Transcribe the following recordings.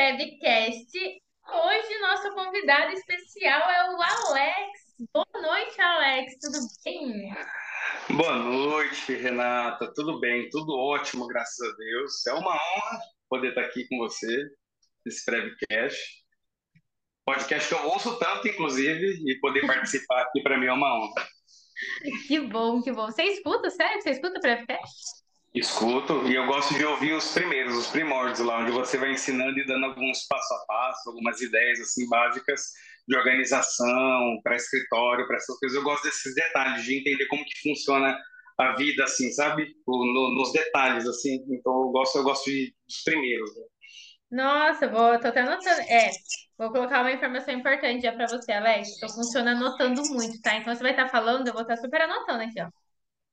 Prevcast. Hoje nosso convidado especial é o Alex. Boa noite, Alex. Tudo bem? Boa noite, Renata. Tudo bem? Tudo ótimo, graças a Deus. É uma honra poder estar aqui com você nesse Prevcast. Podcast que eu ouço tanto, inclusive, e poder participar aqui para mim é uma honra. Que bom, que bom. Você escuta, sério? Você escuta o Prevcast? Escuto e eu gosto de ouvir os primeiros, os primórdios lá, onde você vai ensinando e dando alguns passo a passo, algumas ideias assim básicas de organização, para escritório, para essas coisas. Eu gosto desses detalhes, de entender como que funciona a vida, assim, sabe? No, nos detalhes, assim. Então eu gosto, eu gosto de, dos primeiros. Né? Nossa, vou, tô até anotando. É, vou colocar uma informação importante já para você, Alex. Tô funciona anotando muito, tá? Então você vai estar falando, eu vou estar super anotando aqui, ó.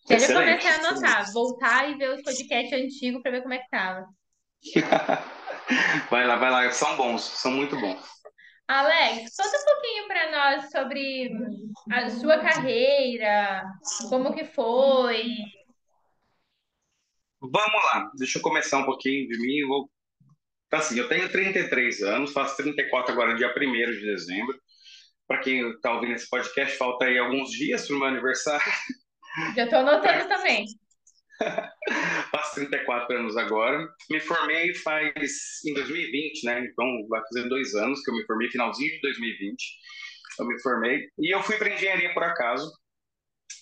Já já comecei a anotar, voltar e ver os podcasts antigos para ver como é que tava. vai lá, vai lá, são bons, são muito bons. Alex, conta um pouquinho para nós sobre a sua carreira, como que foi. Vamos lá, deixa eu começar um pouquinho de mim. Vou... Assim, eu tenho 33 anos, faço 34 agora, dia 1 de dezembro. Para quem está ouvindo esse podcast, falta aí alguns dias para o meu aniversário. Já estou anotando também. Faço 34 anos agora. Me formei faz em 2020, né? Então vai fazer dois anos que eu me formei, finalzinho de 2020. Eu me formei e eu fui para engenharia por acaso.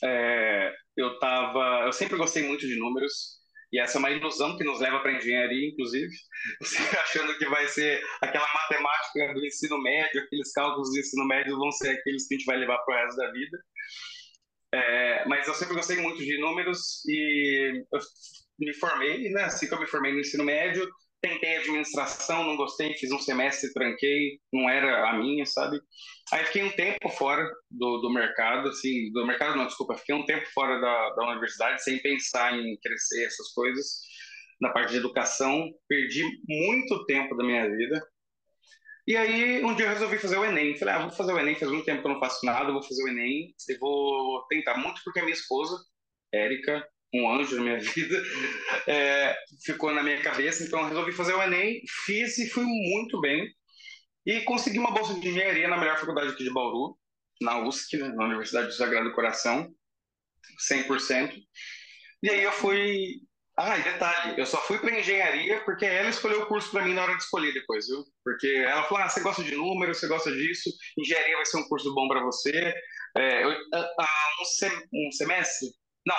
É, eu tava, eu sempre gostei muito de números e essa é uma ilusão que nos leva para engenharia, inclusive. Você achando que vai ser aquela matemática do ensino médio, aqueles cálculos do ensino médio vão ser aqueles que a gente vai levar para o resto da vida. É, mas eu sempre gostei muito de números e eu me formei, né? Assim que eu me formei no ensino médio, tentei administração, não gostei, fiz um semestre, tranquei, não era a minha, sabe? Aí fiquei um tempo fora do, do mercado, assim, do mercado não, desculpa, fiquei um tempo fora da, da universidade sem pensar em crescer essas coisas na parte de educação, perdi muito tempo da minha vida, e aí, um dia eu resolvi fazer o Enem. Falei, ah, vou fazer o Enem, faz muito tempo que eu não faço nada, vou fazer o Enem e vou tentar. Muito porque a minha esposa, Érica, um anjo na minha vida, é, ficou na minha cabeça, então eu resolvi fazer o Enem, fiz e fui muito bem. E consegui uma bolsa de engenharia na melhor faculdade aqui de Bauru, na USC, né, na Universidade do Sagrado Coração, 100%. E aí eu fui ah, e detalhe, eu só fui para engenharia porque ela escolheu o curso para mim na hora de escolher depois, viu? Porque ela falou: ah, você gosta de números, você gosta disso, engenharia vai ser um curso bom para você. É, eu, um, sem, um, semestre? Não.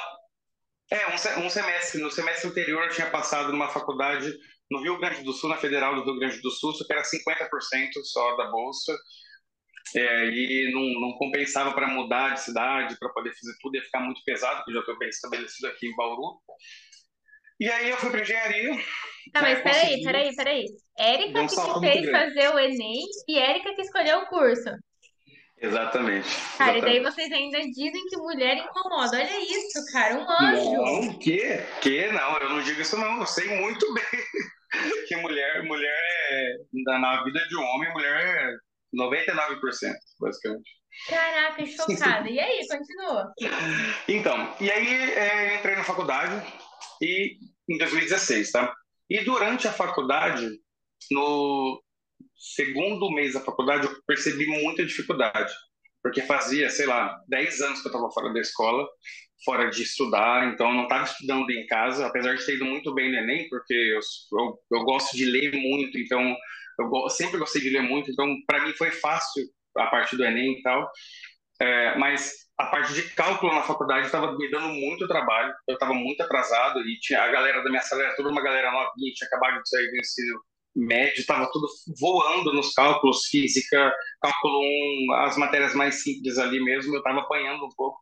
É, um, um, semestre. No semestre anterior eu tinha passado numa faculdade no Rio Grande do Sul, na Federal do Rio Grande do Sul, que era 50% só da bolsa. É, e não, não compensava para mudar de cidade, para poder fazer tudo, ia ficar muito pesado, porque já estou bem estabelecido aqui em Bauru. E aí eu fui para engenharia. Tá, mas peraí, peraí, peraí. Érica um que te fez fazer o Enem e Érica que escolheu o curso. Exatamente. Cara, exatamente. e daí vocês ainda dizem que mulher incomoda. Olha isso, cara, um anjo. Não, que? Que? Não, eu não digo isso não. Eu sei muito bem que mulher, mulher é, na vida de um homem, mulher é 99%, basicamente. Caraca, chocada. E aí, continua. Então, e aí é, entrei na faculdade, e em 2016, tá? E durante a faculdade, no segundo mês da faculdade, eu percebi muita dificuldade, porque fazia, sei lá, 10 anos que eu estava fora da escola, fora de estudar, então eu não estava estudando em casa, apesar de ter ido muito bem no Enem, porque eu, eu, eu gosto de ler muito, então eu sempre gostei de ler muito, então para mim foi fácil a parte do Enem e tal, é, mas a parte de cálculo na faculdade estava me dando muito trabalho, eu estava muito atrasado e tinha a galera da minha sala era toda uma galera novinha, tinha acabado de sair do ensino médio, estava tudo voando nos cálculos, física, cálculo 1, as matérias mais simples ali mesmo, eu estava apanhando um pouco.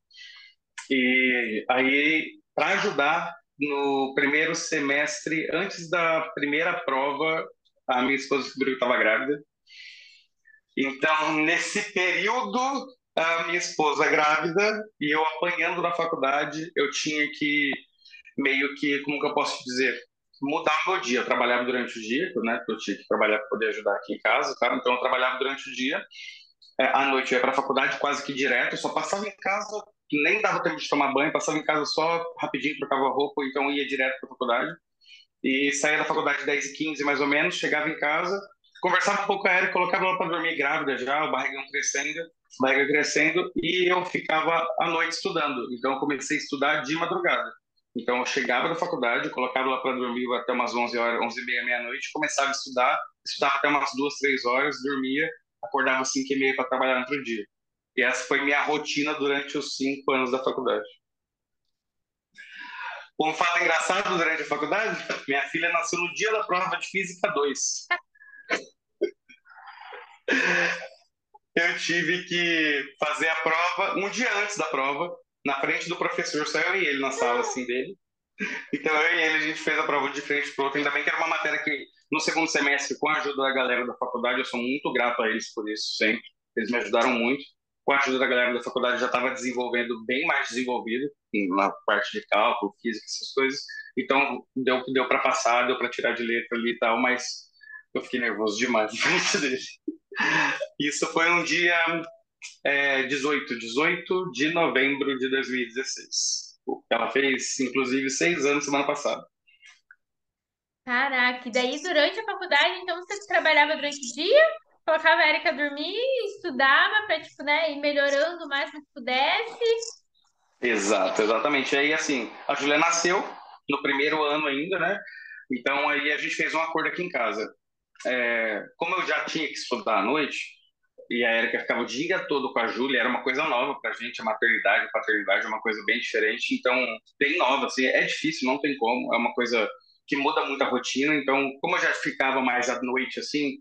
E aí, para ajudar, no primeiro semestre, antes da primeira prova, a minha esposa descobriu que estava grávida. Então, nesse período, a minha esposa grávida e eu apanhando na faculdade, eu tinha que meio que, como que eu posso dizer, mudar o meu dia. Eu trabalhava durante o dia, né? Eu tinha que trabalhar para poder ajudar aqui em casa, tá? Então eu trabalhava durante o dia. É, à noite eu ia para a faculdade quase que direto, só passava em casa, nem dava tempo de tomar banho, passava em casa só rapidinho, trocava roupa, então ia direto para a faculdade. E saía da faculdade 10 e 15 mais ou menos, chegava em casa, conversava um pouco com a colocava ela para dormir grávida já, o barrigão crescendo, barriga crescendo, e eu ficava à noite estudando. Então eu comecei a estudar de madrugada. Então eu chegava da faculdade, colocava ela para dormir até umas 11 horas, 11 e meia, meia-noite, começava a estudar, estudava até umas duas, três horas, dormia, acordava às 5 e meia para trabalhar no outro dia. E essa foi minha rotina durante os cinco anos da faculdade. Um fato engraçado durante a faculdade, minha filha nasceu no dia da prova de Física 2. Eu tive que fazer a prova um dia antes da prova, na frente do professor, só eu e ele na sala assim dele. Então eu e ele a gente fez a prova de frente para outro. Ainda bem que era uma matéria que no segundo semestre, com a ajuda da galera da faculdade, eu sou muito grato a eles por isso sempre. Eles me ajudaram muito. Com a ajuda da galera da faculdade, já estava desenvolvendo bem mais desenvolvido na parte de cálculo, física, essas coisas. Então deu deu para passar, deu para tirar de letra ali e tal, mas eu fiquei nervoso demais na frente dele. Isso foi um dia é, 18, 18 de novembro de 2016. Ela fez, inclusive, seis anos semana passada. Caraca, e daí durante a faculdade, então você trabalhava durante o dia, colocava a Erika a dormir, estudava para, tipo, né, ir melhorando o máximo que pudesse. Exato, exatamente. Aí, assim, a Julia nasceu no primeiro ano ainda, né? Então, aí a gente fez um acordo aqui em casa. É, como eu já tinha que estudar à noite, e a Erika ficava o dia todo com a Júlia, era uma coisa nova pra gente, a maternidade, a paternidade é uma coisa bem diferente, então, bem nova, assim, é difícil, não tem como, é uma coisa que muda muito a rotina, então, como eu já ficava mais à noite, assim,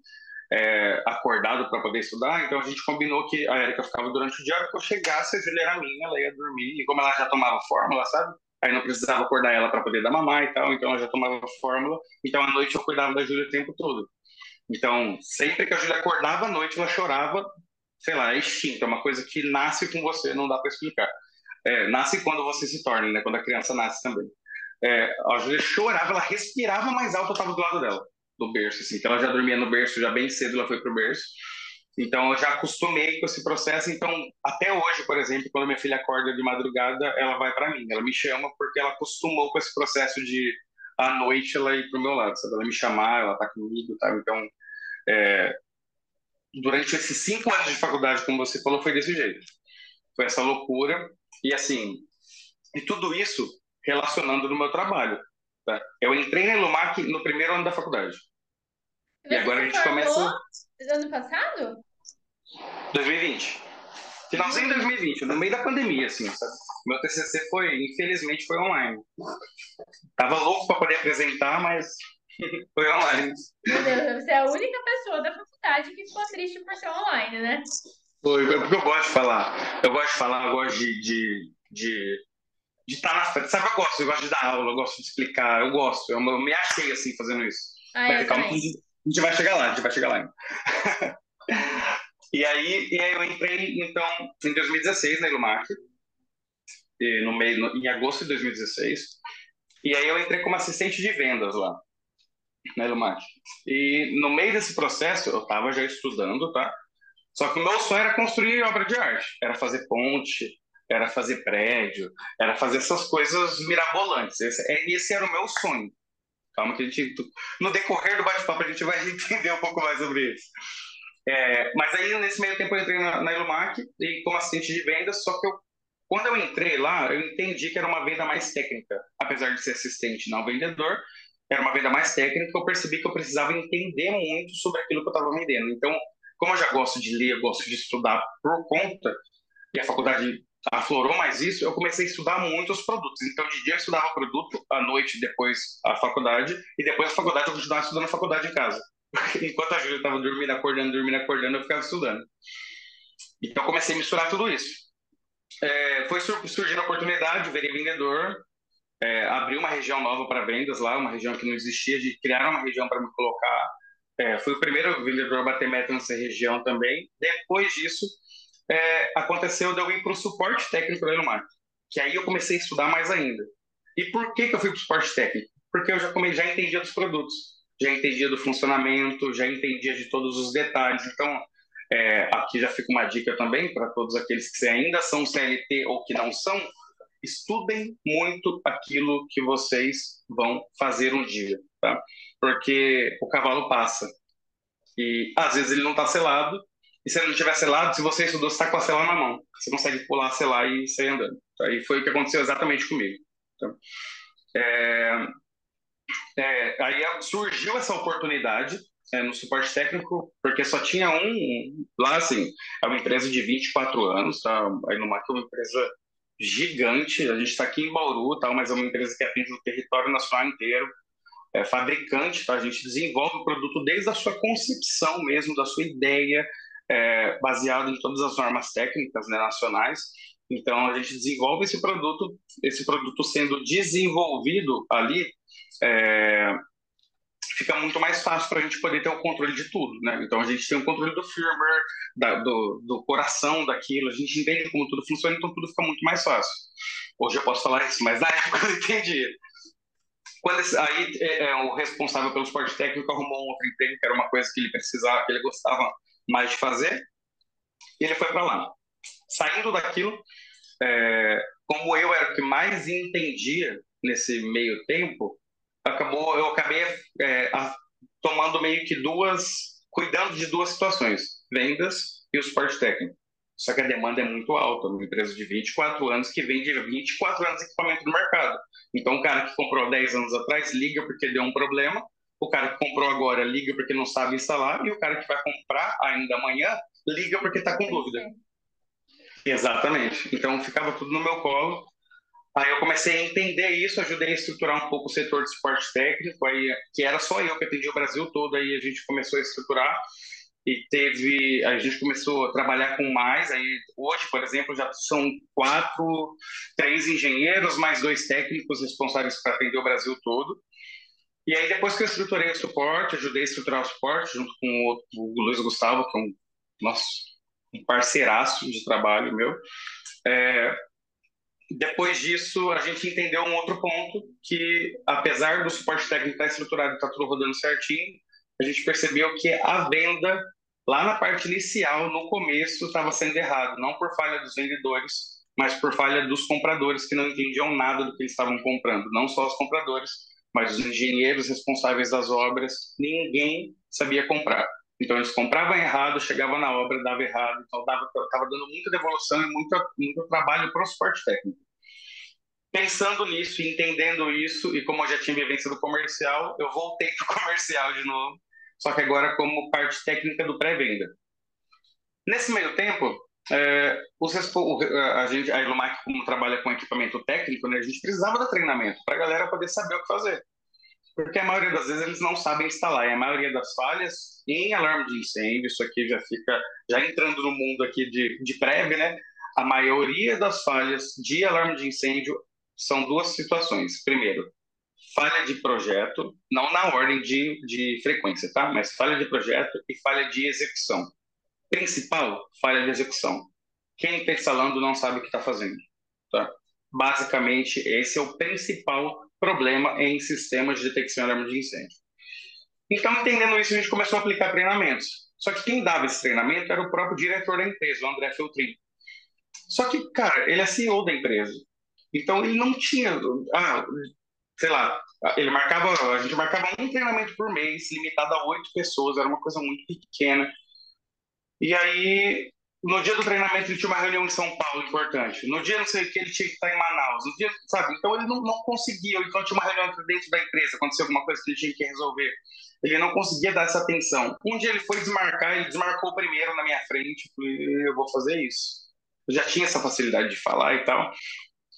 é, acordado para poder estudar, então a gente combinou que a Erika ficava durante o dia, a que eu chegasse, a Júlia era minha, ela ia dormir, e como ela já tomava fórmula, sabe? Aí não precisava acordar ela para poder dar mamar e tal, então ela já tomava fórmula, então à noite eu cuidava da Júlia o tempo todo. Então, sempre que a Júlia acordava à noite, ela chorava, sei lá, é instinto, é uma coisa que nasce com você, não dá para explicar. É, nasce quando você se torna, né? Quando a criança nasce também. É, a Júlia chorava, ela respirava mais alto, eu estava do lado dela, do berço, assim. Então, ela já dormia no berço, já bem cedo ela foi pro berço. Então, eu já acostumei com esse processo. Então, até hoje, por exemplo, quando minha filha acorda de madrugada, ela vai para mim. Ela me chama porque ela acostumou com esse processo de à noite ela ir pro meu lado, sabe? Ela me chamar, ela tá comigo, tá? Então, é, durante esses cinco anos de faculdade, como você falou, foi desse jeito. Foi essa loucura. E assim, e tudo isso relacionando no meu trabalho. Tá? Eu entrei na Elumac no primeiro ano da faculdade. Você e agora a gente começa. Ano passado? 2020. Finalzinho de 2020, no meio da pandemia, assim, sabe? Meu TCC foi, infelizmente, foi online. Tava louco para poder apresentar, mas Foi online. Meu Deus, você é a única pessoa da faculdade que ficou triste por ser online, né? Foi, porque eu gosto de falar. Eu gosto de falar, eu gosto de, de, de, de estar na frente. Sabe, eu gosto, eu gosto de dar aula, eu gosto de explicar, eu gosto. Eu, eu me achei assim fazendo isso. Ah, Mas, calma, a gente vai chegar lá, a gente vai chegar lá. e, aí, e aí eu entrei, então, em 2016 na Ilumac, no meio, no, em agosto de 2016. E aí eu entrei como assistente de vendas lá né, Lumar? E no meio desse processo, eu estava já estudando, tá? Só que o meu sonho era construir obra de arte, era fazer ponte, era fazer prédio, era fazer essas coisas mirabolantes. Esse, é, esse era o meu sonho. Calma que a gente, no decorrer do bate-papo a gente vai entender um pouco mais sobre isso. É, mas aí, nesse meio tempo, eu entrei na, na Ilumac e como assistente de vendas, só que eu, quando eu entrei lá, eu entendi que era uma venda mais técnica, apesar de ser assistente, não vendedor, era uma venda mais técnica, eu percebi que eu precisava entender muito sobre aquilo que eu estava vendendo. Então, como eu já gosto de ler, eu gosto de estudar por conta, e a faculdade aflorou mais isso, eu comecei a estudar muito os produtos. Então, de dia eu estudava produto, à noite depois a faculdade, e depois a faculdade eu continuava estudando a faculdade em casa. Enquanto a Júlia estava dormindo, acordando, dormindo, acordando, eu ficava estudando. Então, comecei a misturar tudo isso. É, foi surgindo a oportunidade, virei vendedor, é, abrir uma região nova para vendas lá, uma região que não existia, de criar uma região para me colocar. É, fui o primeiro vendedor a bater meta nessa região também. Depois disso, é, aconteceu de eu ir para o suporte técnico da Elomar, que aí eu comecei a estudar mais ainda. E por que, que eu fui para o suporte técnico? Porque eu já, já entendia dos produtos, já entendia do funcionamento, já entendia de todos os detalhes. Então, é, aqui já fica uma dica também para todos aqueles que ainda são CLT ou que não são, estudem muito aquilo que vocês vão fazer um dia, tá? Porque o cavalo passa. E às vezes ele não está selado, e se ele não tiver selado, se você estudou, você está com a sela na mão. Você consegue pular, selar e sair andando. Aí foi o que aconteceu exatamente comigo. Então, é, é, aí surgiu essa oportunidade é, no suporte técnico, porque só tinha um lá, assim, é uma empresa de 24 anos, tá? A Inumac é uma empresa gigante, a gente está aqui em Bauru, tá? mas é uma empresa que atende o território nacional inteiro, é fabricante, tá? A gente desenvolve o produto desde a sua concepção mesmo, da sua ideia, é, baseado em todas as normas técnicas né, nacionais. Então a gente desenvolve esse produto, esse produto sendo desenvolvido ali, é, fica muito mais fácil para a gente poder ter o controle de tudo, né? Então a gente tem o controle do firmware, da, do, do coração daquilo, a gente entende como tudo funciona, então tudo fica muito mais fácil. Hoje eu posso falar isso, mas na época eu entendi. Quando esse, aí é, é, o responsável pelo esporte técnico arrumou um outro emprego, que era uma coisa que ele precisava, que ele gostava mais de fazer, e ele foi para lá. Saindo daquilo, é, como eu era o que mais entendia nesse meio tempo, acabou, eu acabei é, tomando meio que duas, cuidando de duas situações, vendas e o suporte técnico. Só que a demanda é muito alta, uma empresa de 24 anos que vende 24 anos de equipamento no mercado. Então, o cara que comprou 10 anos atrás liga porque deu um problema, o cara que comprou agora liga porque não sabe instalar, e o cara que vai comprar ainda amanhã liga porque está com dúvida. Exatamente. Então, ficava tudo no meu colo. Aí eu comecei a entender isso, ajudei a estruturar um pouco o setor de suporte técnico, aí, que era só eu que atendia o Brasil todo, aí a gente começou a estruturar e teve, a gente começou a trabalhar com mais, aí hoje, por exemplo, já são quatro, três engenheiros, mais dois técnicos responsáveis para atender o Brasil todo. E aí depois que eu estruturei o suporte, ajudei a estruturar o suporte junto com o, o Luiz Gustavo, que é um, nosso, um parceiraço de trabalho meu, é, depois disso, a gente entendeu um outro ponto, que apesar do suporte técnico estar estruturado e estar tudo rodando certinho, a gente percebeu que a venda, lá na parte inicial, no começo, estava sendo errado, não por falha dos vendedores, mas por falha dos compradores que não entendiam nada do que eles estavam comprando. Não só os compradores, mas os engenheiros responsáveis das obras, ninguém sabia comprar. Então eles compravam errado, chegavam na obra, dava errado, então estava dando muita devolução e muito, muito trabalho para o suporte técnico. Pensando nisso entendendo isso, e como eu já tinha vivência do comercial, eu voltei para o comercial de novo, só que agora como parte técnica do pré-venda. Nesse meio tempo, é, os, a gente, a Ilumac, como trabalha com equipamento técnico, né, a gente precisava de treinamento para a galera poder saber o que fazer porque a maioria das vezes eles não sabem instalar. E a maioria das falhas em alarme de incêndio, isso aqui já fica, já entrando no mundo aqui de, de prévia, né? A maioria das falhas de alarme de incêndio são duas situações. Primeiro, falha de projeto, não na ordem de, de frequência, tá? Mas falha de projeto e falha de execução. Principal, falha de execução. Quem está instalando não sabe o que está fazendo, tá? Basicamente, esse é o principal problema em sistemas de detecção de alarme de incêndio. Então, entendendo isso, a gente começou a aplicar treinamentos. Só que quem dava esse treinamento era o próprio diretor da empresa, o André Feltrin. Só que, cara, ele é CEO da empresa. Então, ele não tinha. Ah, sei lá, ele marcava. A gente marcava um treinamento por mês, limitado a oito pessoas, era uma coisa muito pequena. E aí no dia do treinamento ele tinha uma reunião em São Paulo importante. No dia não sei o que ele tinha que estar em Manaus. No dia, sabe? Então ele não, não conseguia. Então tinha uma reunião dentro da empresa, aconteceu alguma coisa que ele tinha que resolver. Ele não conseguia dar essa atenção. Um dia ele foi desmarcar, ele desmarcou primeiro na minha frente. Falei, eu vou fazer isso. Eu já tinha essa facilidade de falar e tal.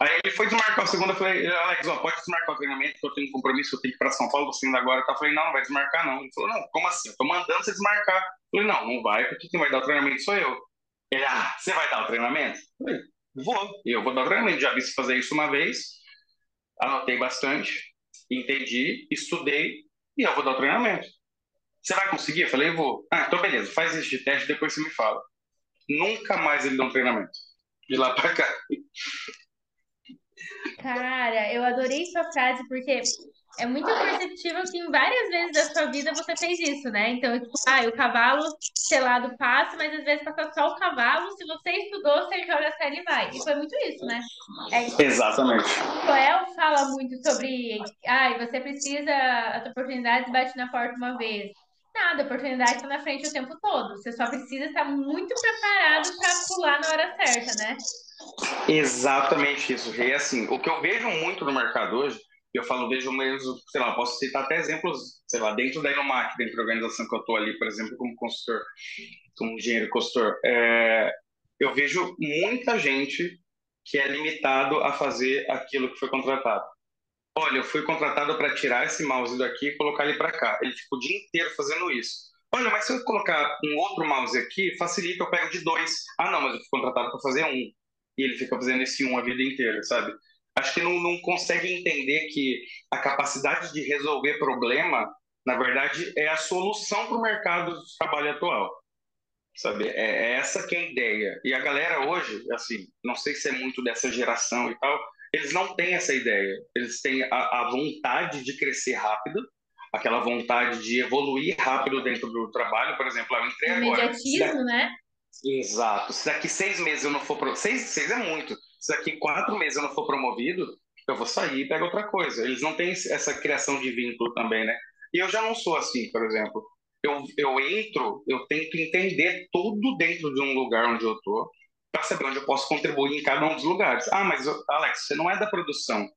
Aí ele foi desmarcar o segundo, eu falei, Alex, ó, pode desmarcar o treinamento, eu tenho um compromisso, eu tenho que ir para São Paulo, você ainda agora. Eu falei, não, não vai desmarcar não. Ele falou, não, como assim? Eu tô mandando você desmarcar. Eu falei, não, não vai, porque quem vai dar o treinamento sou eu. Ele, ah, você vai dar o treinamento? Eu falei, vou. Eu vou dar o treinamento. Já vi você fazer isso uma vez, anotei bastante, entendi, estudei e eu vou dar o treinamento. Você vai conseguir? Eu falei, vou. Ah, então beleza, faz esse teste, depois você me fala. Nunca mais ele deu um treinamento. De lá pra cá. Cara, eu adorei sua frase, porque é muito perceptível que em várias vezes da sua vida você fez isso, né? Então, tipo, ah, o cavalo selado passa, mas às vezes passa só o cavalo. Se você estudou, você joga a série e vai. E foi muito isso, né? É, Exatamente. O Joel fala muito sobre, ah, você precisa, as oportunidades bate na porta uma vez. Nada, a oportunidade está na frente o tempo todo. Você só precisa estar muito preparado para pular na hora certa, né? Exatamente isso. E assim, o que eu vejo muito no mercado hoje, eu falo, vejo mesmo, sei lá, posso citar até exemplos, sei lá, dentro da Inomac, dentro da organização que eu estou ali, por exemplo, como consultor, como engenheiro consultor, é, eu vejo muita gente que é limitado a fazer aquilo que foi contratado. Olha, eu fui contratado para tirar esse mouse daqui e colocar ele para cá. Ele fica o dia inteiro fazendo isso. Olha, mas se eu colocar um outro mouse aqui, facilita, eu pego de dois. Ah, não, mas eu fui contratado para fazer um. E ele fica fazendo esse um a vida inteira, sabe? Acho que não, não consegue entender que a capacidade de resolver problema, na verdade, é a solução para o mercado de trabalho atual sabe? É, é, essa que é a ideia. E a galera hoje, assim, não sei se é muito dessa geração e tal, eles não têm essa ideia. Eles têm a, a vontade de crescer rápido, aquela vontade de evoluir rápido dentro do trabalho. Por exemplo, eu entrei agora. Imediatismo, né? Exato. Se daqui seis meses eu não for... Pro... Seis, seis é muito. Se daqui quatro meses eu não for promovido, eu vou sair e pego outra coisa. Eles não têm essa criação de vínculo também, né? E eu já não sou assim, por exemplo eu, eu entro, eu tento entender tudo dentro de um lugar onde eu estou, para saber onde eu posso contribuir em cada um dos lugares. Ah, mas Alex, você não é da produção.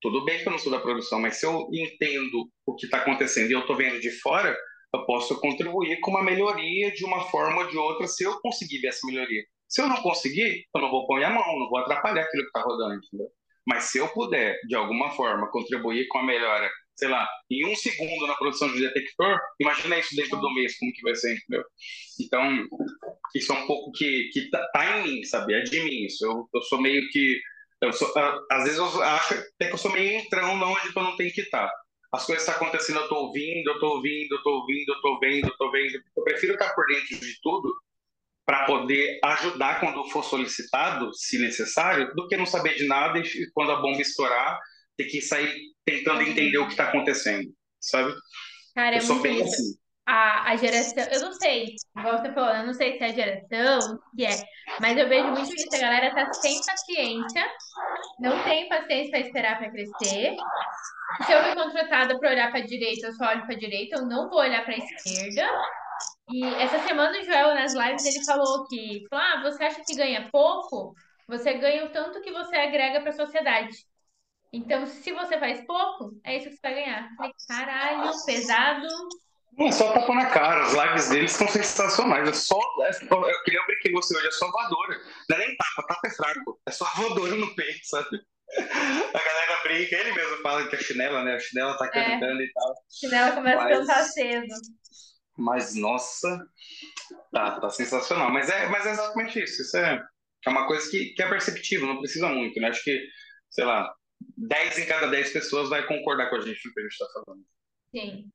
Tudo bem que eu não sou da produção, mas se eu entendo o que está acontecendo e eu estou vendo de fora, eu posso contribuir com uma melhoria de uma forma ou de outra se eu conseguir ver essa melhoria. Se eu não conseguir, eu não vou pôr a mão, não vou atrapalhar aquilo que está rodando, entendeu? Mas se eu puder, de alguma forma, contribuir com a melhora sei lá, em um segundo na produção de detector, imagina isso dentro do mês, como que vai ser, entendeu? Então, isso é um pouco que, que tá, tá em mim, sabe? É de mim isso. Eu, eu sou meio que. Eu sou, às vezes eu acho até que eu sou meio entrão onde eu não tenho que estar. As coisas estão acontecendo, eu estou ouvindo, eu estou ouvindo, eu estou ouvindo, eu estou vendo, eu estou vendo. Eu prefiro estar por dentro de tudo para poder ajudar quando for solicitado, se necessário, do que não saber de nada e quando a bomba estourar, ter que sair tentando entender o que está acontecendo, sabe? Cara, é eu muito bem isso. assim. A, a geração, eu não sei, igual você falou, eu não sei se é a geração, que é, mas eu vejo muito isso, a galera tá sem paciência, não tem paciência para esperar para crescer. Se eu fui contratada para olhar para a direita, eu só olho para a direita, eu não vou olhar para esquerda. E essa semana o Joel, nas lives, ele falou que, ah, você acha que ganha pouco? Você ganha o tanto que você agrega para a sociedade. Então, se você faz pouco, é isso que você vai ganhar. Falei, caralho, pesado. Não, é só tapa na cara. As lives deles são sensacionais. É só. É, eu queria brincar com você hoje, é só voadora. Não é nem tapa, tapa é fraco. É só voadora no peito, sabe? A galera brinca, ele mesmo fala que é chinela, né? A chinela tá é. cantando é. e tal. A chinela começa mas, a cantar cedo. Mas, nossa, tá, tá sensacional. Mas é, mas é exatamente isso. Isso é, é uma coisa que, que é perceptível, não precisa muito, né? Acho que, sei lá, 10 em cada 10 pessoas vai concordar com a gente no que a gente está falando. Sim.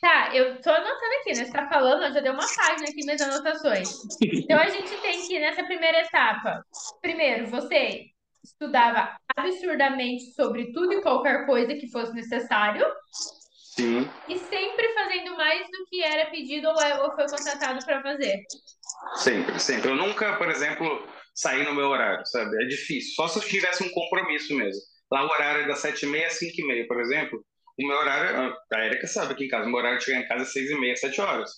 Tá, eu tô anotando aqui, né? Você tá falando, eu já dei uma página aqui nas anotações. Então a gente tem que, nessa primeira etapa, primeiro, você estudava absurdamente sobre tudo e qualquer coisa que fosse necessário. Sim. E sempre fazendo mais do que era pedido ou é, foi contratado para fazer. Sempre, sempre. Eu nunca, por exemplo, saí no meu horário, sabe? É difícil. Só se eu tivesse um compromisso mesmo. Lá o horário é das 7h30 às 5h30, por exemplo. O meu horário, a Erika sabe aqui em casa, o meu horário de chegar em casa é 6h30, 7 horas.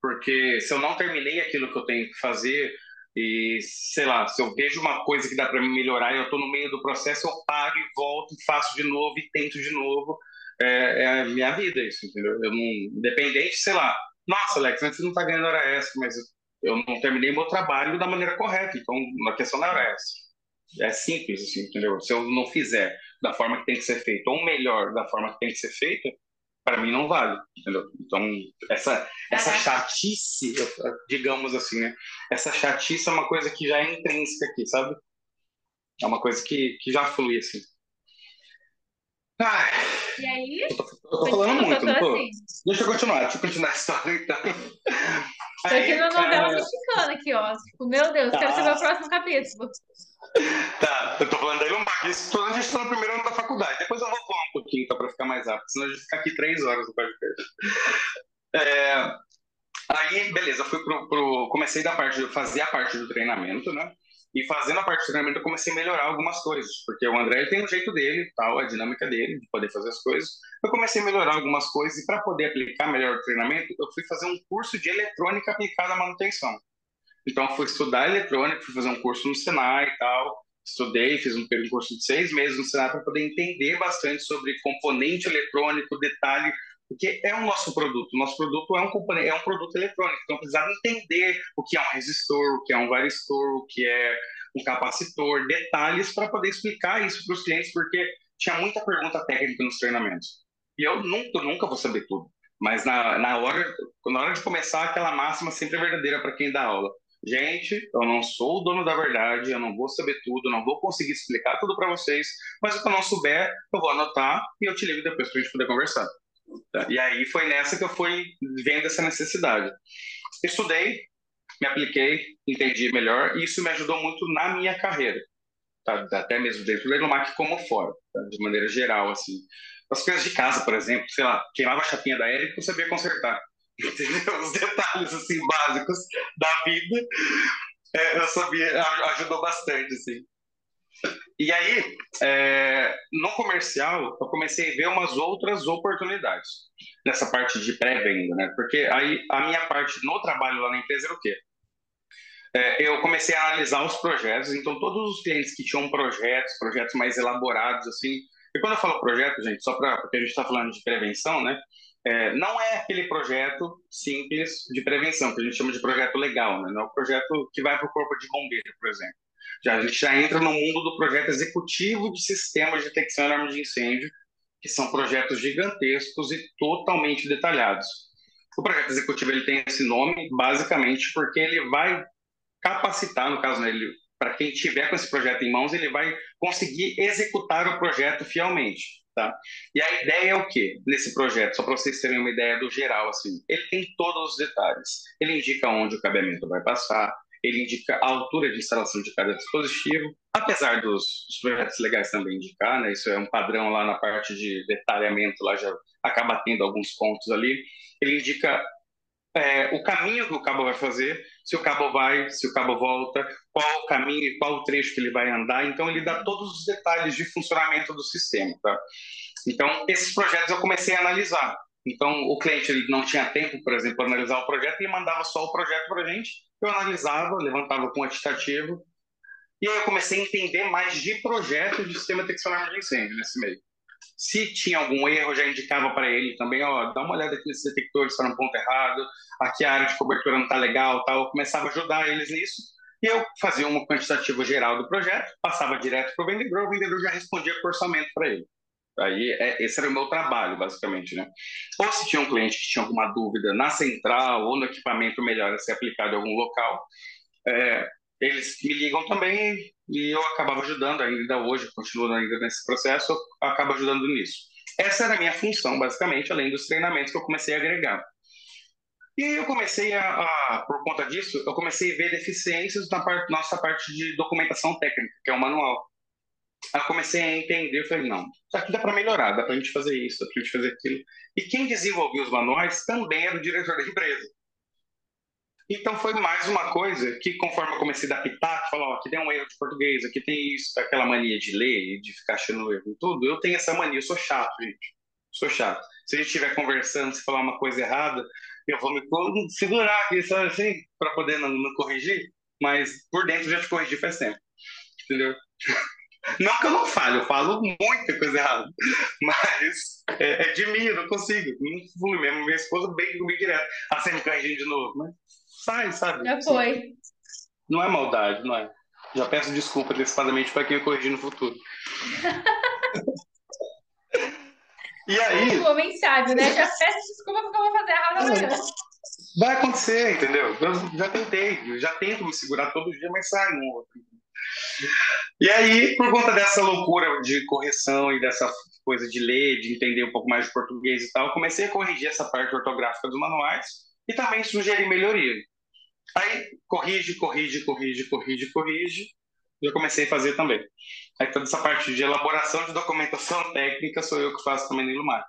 Porque se eu não terminei aquilo que eu tenho que fazer, e sei lá, se eu vejo uma coisa que dá para me melhorar e eu estou no meio do processo, eu paro e volto, faço de novo e tento de novo. É, é a minha vida isso, entendeu? Eu não, independente, sei lá, nossa, Alex, antes não está ganhando hora extra, mas eu não terminei meu trabalho da maneira correta, então a questão não era essa. É simples, assim, entendeu? Se eu não fizer da forma que tem que ser feito, ou melhor, da forma que tem que ser feita, para mim não vale, entendeu? Então, essa, essa chatice, digamos assim, né? Essa chatice é uma coisa que já é intrínseca aqui, sabe? É uma coisa que, que já flui, assim. Ai, e aí? Eu tô, eu tô falando muito, não tô? Assim. Deixa eu continuar, deixa eu continuar a história, então. Tô aqui na novela mexicana aqui, ó. Tipo, meu Deus, tá. quero saber o próximo capítulo. Tá, eu tô falando da Ilumbar. Isso a gente tá no primeiro ano da faculdade. Depois eu vou falar um pouquinho, tá, pra ficar mais rápido. Senão a gente fica aqui três horas no podcast. É, aí, beleza, fui pro, pro, comecei da parte, fazer a parte do treinamento, né? E fazendo a parte de treinamento, eu comecei a melhorar algumas coisas, porque o André tem o jeito dele, tal, a dinâmica dele, de poder fazer as coisas. Eu comecei a melhorar algumas coisas, e para poder aplicar melhor o treinamento, eu fui fazer um curso de eletrônica aplicada à manutenção. Então, fui estudar eletrônica, fui fazer um curso no Senai e tal. Estudei, fiz um curso de seis meses no Senai para poder entender bastante sobre componente eletrônico, detalhe, porque é o nosso produto. O nosso produto é um, é um produto eletrônico, então precisava entender o que é um resistor, o que é um varistor, o que é um capacitor, detalhes para poder explicar isso para os clientes, porque tinha muita pergunta técnica nos treinamentos. E eu nunca, nunca vou saber tudo. Mas na, na, hora, na hora de começar, aquela máxima sempre é verdadeira para quem dá aula. Gente, eu não sou o dono da verdade, eu não vou saber tudo, não vou conseguir explicar tudo para vocês, mas que eu não souber, eu vou anotar e eu te ligo depois para a gente poder conversar. Tá? E aí foi nessa que eu fui vendo essa necessidade. Estudei, me apliquei, entendi melhor, e isso me ajudou muito na minha carreira. Tá? Até mesmo dentro do Legomac como fora, tá? de maneira geral, assim. As coisas de casa, por exemplo, sei lá, queimava a chapinha da Eric, eu sabia consertar. Os detalhes, assim, básicos da vida, é, eu sabia, ajudou bastante, assim. E aí, é, no comercial, eu comecei a ver umas outras oportunidades nessa parte de pré-venda, né? Porque aí a minha parte no trabalho lá na empresa era o quê? É, eu comecei a analisar os projetos, então todos os clientes que tinham projetos, projetos mais elaborados, assim. E quando eu falo projeto, gente, só para porque a gente está falando de prevenção, né? É, não é aquele projeto simples de prevenção, que a gente chama de projeto legal, né? Não é o projeto que vai para o corpo de bombeiro, por exemplo. Já, a gente já entra no mundo do projeto executivo de sistemas de detecção e alarme de incêndio, que são projetos gigantescos e totalmente detalhados. O projeto executivo ele tem esse nome basicamente porque ele vai capacitar, no caso, né, para quem tiver com esse projeto em mãos, ele vai conseguir executar o projeto fielmente. Tá? E a ideia é o quê nesse projeto? Só para vocês terem uma ideia do geral, assim, ele tem todos os detalhes. Ele indica onde o cabeamento vai passar, ele indica a altura de instalação de cada dispositivo, apesar dos, dos projetos legais também indicar, né? Isso é um padrão lá na parte de detalhamento, lá já acaba tendo alguns pontos ali. Ele indica é, o caminho que o cabo vai fazer, se o cabo vai, se o cabo volta, qual o caminho, qual o trecho que ele vai andar. Então, ele dá todos os detalhes de funcionamento do sistema. Tá? Então, esses projetos eu comecei a analisar. Então, o cliente ele não tinha tempo, por exemplo, para analisar o projeto e mandava só o projeto para a gente. Eu analisava, levantava o quantitativo. E aí eu comecei a entender mais de projetos de sistema textual de incêndio nesse meio. Se tinha algum erro, já indicava para ele também, ó, dá uma olhada aqui nesses detectores, está no ponto errado, aqui a área de cobertura não está legal, tal. Eu começava a ajudar eles nisso. E eu fazia um quantitativo geral do projeto, passava direto para o vendedor, o vendedor já respondia com orçamento para ele. Aí, é, esse era o meu trabalho, basicamente, né? Ou se tinha um cliente que tinha alguma dúvida na central ou no equipamento melhor a ser aplicado em algum local, é, eles me ligam também e eu acabava ajudando ainda hoje, continuo ainda nesse processo, eu acabo ajudando nisso. Essa era a minha função, basicamente, além dos treinamentos que eu comecei a agregar. E eu comecei a, a por conta disso, eu comecei a ver deficiências na parte, nossa parte de documentação técnica, que é o manual. Aí eu comecei a entender, eu falei, não, isso aqui dá para melhorar, dá para a gente fazer isso, dá para a gente fazer aquilo. E quem desenvolveu os manuais também era o diretor da empresa. Então foi mais uma coisa que, conforme eu comecei a adaptar, falar, ó, aqui tem um erro de português, aqui tem isso, aquela mania de ler e de ficar achando erro em tudo, eu tenho essa mania, eu sou chato, gente. Sou chato. Se a gente estiver conversando, se falar uma coisa errada, eu vou me segurar aqui, sabe assim, para poder não, não corrigir, mas por dentro já te corrigi faz tempo. Entendeu? Não que eu não fale, eu falo muita coisa errada, mas é, é de mim, eu não consigo. Não fui mesmo. Minha esposa bem comigo direto. Corrigindo de novo, mas sai, sabe? Já foi. Não é maldade, não é? Já peço desculpa antecipadamente para quem eu corrigir no futuro. e aí. O homem sábio, né? Já peço desculpa porque eu vou fazer errado amanhã. Vai acontecer, entendeu? Eu já tentei, eu já tento me segurar todo dia, mas sai um outro. E aí, por conta dessa loucura de correção e dessa coisa de ler, de entender um pouco mais de português e tal, comecei a corrigir essa parte ortográfica dos manuais e também sugerir melhoria. Aí, corrige, corrige, corrige, corrige, corrige, já comecei a fazer também. Aí, toda essa parte de elaboração de documentação técnica sou eu que faço também no Ilumac.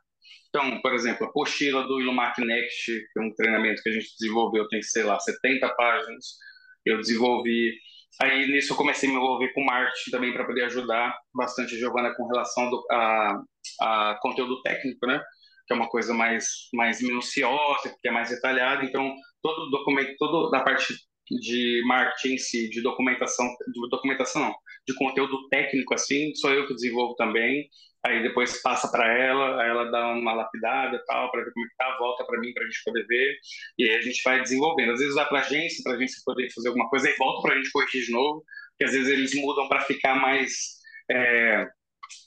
Então, por exemplo, a apostila do Ilumac Next, que é um treinamento que a gente desenvolveu, tem, sei lá, 70 páginas. Eu desenvolvi Aí nisso eu comecei a me envolver com marketing também para poder ajudar bastante a Giovana com relação do, a, a conteúdo técnico, né? Que é uma coisa mais, mais minuciosa, que é mais detalhada. Então, todo documento, todo da parte de marketing em si, de documentação, de documentação não, de conteúdo técnico assim, sou eu que desenvolvo também. Aí depois passa para ela, aí ela dá uma lapidada tal, para ver como é que tá, volta para mim para a gente poder ver. E aí a gente vai desenvolvendo. Às vezes vai para a agência, para a agência poder fazer alguma coisa, e volta para a gente corrigir de novo, porque às vezes eles mudam para ficar mais é,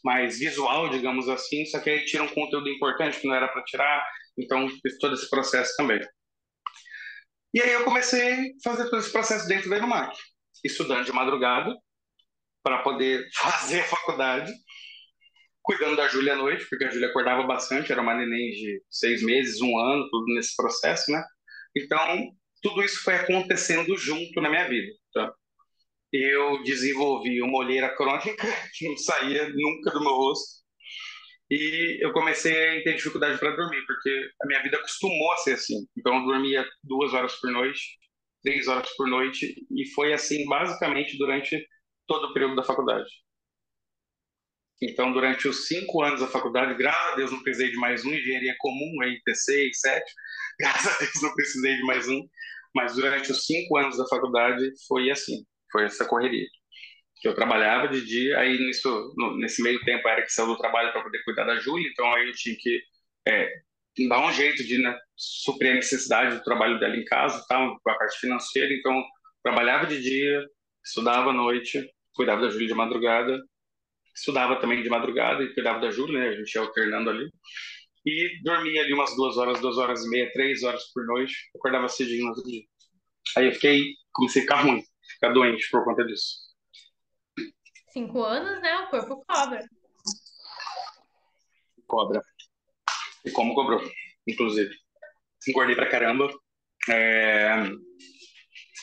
mais visual, digamos assim, só que aí tira um conteúdo importante que não era para tirar. Então, todo esse processo também. E aí eu comecei a fazer todo esse processo dentro da Inumac, estudando de madrugada para poder fazer a faculdade, cuidando da Júlia à noite, porque a Júlia acordava bastante, era uma neném de seis meses, um ano, tudo nesse processo, né? Então, tudo isso foi acontecendo junto na minha vida, tá? Eu desenvolvi uma olheira crônica que não saía nunca do meu rosto, e eu comecei a ter dificuldade para dormir, porque a minha vida acostumou a ser assim. Então eu dormia duas horas por noite, três horas por noite, e foi assim basicamente durante todo o período da faculdade. Então, durante os cinco anos da faculdade, graças a Deus não precisei de mais um, engenharia comum, aí T6, 7, graças a Deus não precisei de mais um, mas durante os cinco anos da faculdade foi assim, foi essa correria que eu trabalhava de dia, aí nisso, no, nesse meio tempo era que saiu do trabalho para poder cuidar da Júlia, então aí eu tinha que é, dar um jeito de né, suprir a necessidade do trabalho dela em casa, com a parte financeira, então trabalhava de dia, estudava à noite, cuidava da Júlia de madrugada, estudava também de madrugada e cuidava da Júlia, né, a gente ia alternando ali, e dormia ali umas duas horas, duas horas e meia, três horas por noite, acordava cedinho no outro dia. Aí eu fiquei, comecei a ficar ruim, ficar doente por conta disso. Cinco anos, né? O corpo cobra. Cobra. E como cobrou, inclusive. Engordei pra caramba. É...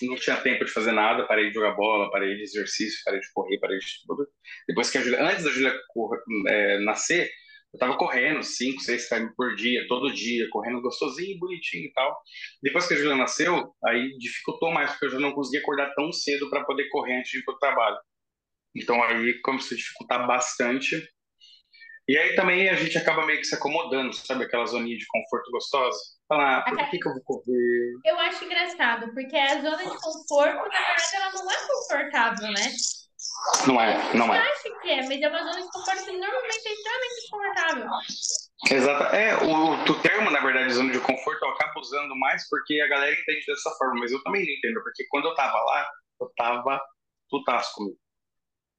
Não tinha tempo de fazer nada, parei de jogar bola, parei de exercício, parei de correr, parei de tudo. Depois que a Julia, antes da Julia é, nascer, eu tava correndo 5, 6 km por dia, todo dia, correndo gostosinho, bonitinho e tal. Depois que a Julia nasceu, aí dificultou mais, porque eu já não conseguia acordar tão cedo para poder correr antes de ir pro trabalho. Então aí começou a dificultar bastante. E aí também a gente acaba meio que se acomodando, sabe? Aquela zoninha de conforto gostosa. Falar, ah, por que, que eu vou correr? Eu acho engraçado, porque a zona de conforto, na verdade, ela não é confortável, né? Não é, não é. Eu acho que é, mas é uma zona de conforto que normalmente é extremamente desconfortável. Exato. É, o, o termo, na verdade, zona de conforto, eu acabo usando mais porque a galera entende dessa forma, mas eu também não entendo, porque quando eu tava lá, eu tava putaço comigo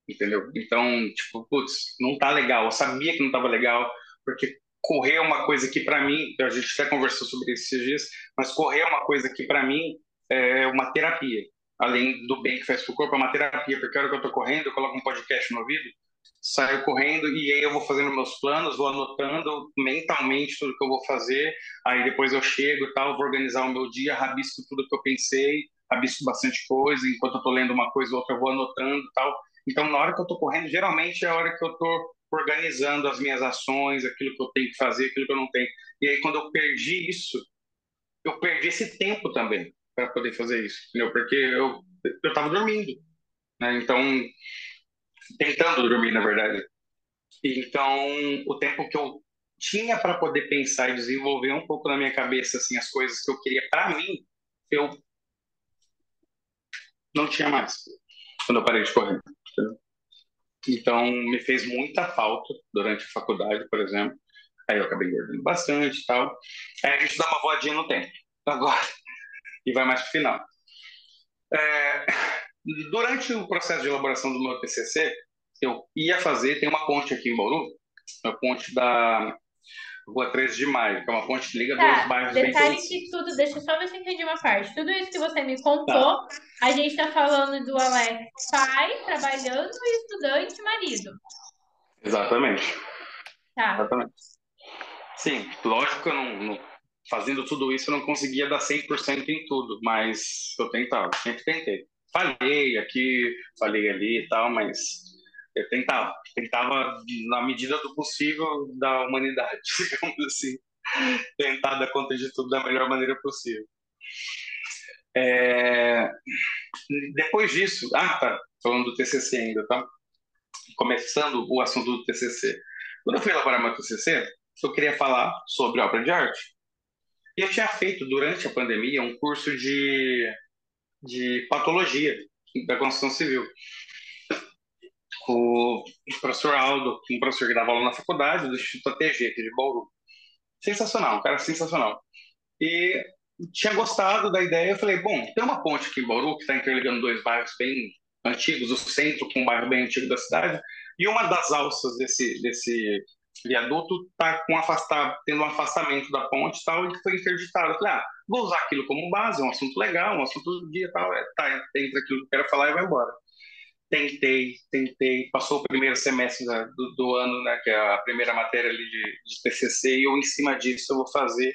entendeu? Então, tipo, putz, não tá legal. Eu sabia que não tava legal, porque correr é uma coisa que para mim, a gente até conversou sobre isso esses dias, mas correr é uma coisa que para mim é uma terapia. Além do bem que faz pro corpo, é uma terapia, porque a hora que eu tô correndo, eu coloco um podcast no ouvido, saio correndo e aí eu vou fazendo meus planos, vou anotando mentalmente tudo que eu vou fazer, aí depois eu chego tal, vou organizar o meu dia, rabisco tudo que eu pensei, rabisco bastante coisa, enquanto eu tô lendo uma coisa ou outra eu vou anotando tal, então, na hora que eu estou correndo, geralmente é a hora que eu estou organizando as minhas ações, aquilo que eu tenho que fazer, aquilo que eu não tenho. E aí, quando eu perdi isso, eu perdi esse tempo também para poder fazer isso, entendeu? Porque eu eu estava dormindo, né? Então, tentando dormir, na verdade. Então, o tempo que eu tinha para poder pensar e desenvolver um pouco na minha cabeça assim as coisas que eu queria para mim, eu não tinha mais quando eu parei de correr. Então, me fez muita falta durante a faculdade, por exemplo. Aí eu acabei engordando bastante e tal. Aí a gente dá uma voadinha no tempo, agora. E vai mais pro final. É, durante o processo de elaboração do meu TCC, eu ia fazer, tem uma ponte aqui em Bauru, a ponte da Rua 13 de Maio, que é uma ponte que liga tá, dois bairros detalhe bem que tudo, deixa eu só ver se eu entendi uma parte. Tudo isso que você me contou, tá. a gente está falando do Alex pai, trabalhando e estudante marido. Exatamente. Tá. Exatamente. Sim, lógico que eu não, não, fazendo tudo isso eu não conseguia dar 100% em tudo, mas eu tentava, sempre tentei. Falhei aqui, falhei ali e tal, mas eu tentava, tentava na medida do possível da humanidade, digamos assim, tentar dar conta de tudo da melhor maneira possível. É... Depois disso, ah, tá, falando do TCC ainda, tá? Começando o assunto do TCC. Quando eu fui elaborar meu TCC, eu queria falar sobre obra de arte. E eu tinha feito, durante a pandemia, um curso de, de patologia da construção civil. O professor Aldo, um professor que dava aula na faculdade do Instituto ATG, aqui de Bauru. Sensacional, um cara sensacional. E tinha gostado da ideia. Eu falei, bom, tem uma ponte aqui em Bauru que está interligando dois bairros bem antigos, o centro com um bairro bem antigo da cidade, e uma das alças desse, desse viaduto está com afastar, tendo um afastamento da ponte e tal, e foi interditado. Eu falei, ah, vou usar aquilo como base, é um assunto legal, um assunto do dia tal, é, tá entre aquilo que eu quero falar e vai embora. Tentei, tentei, passou o primeiro semestre da, do, do, ano, né, que é a primeira matéria ali de, de TCC, e eu, em cima disso, eu vou fazer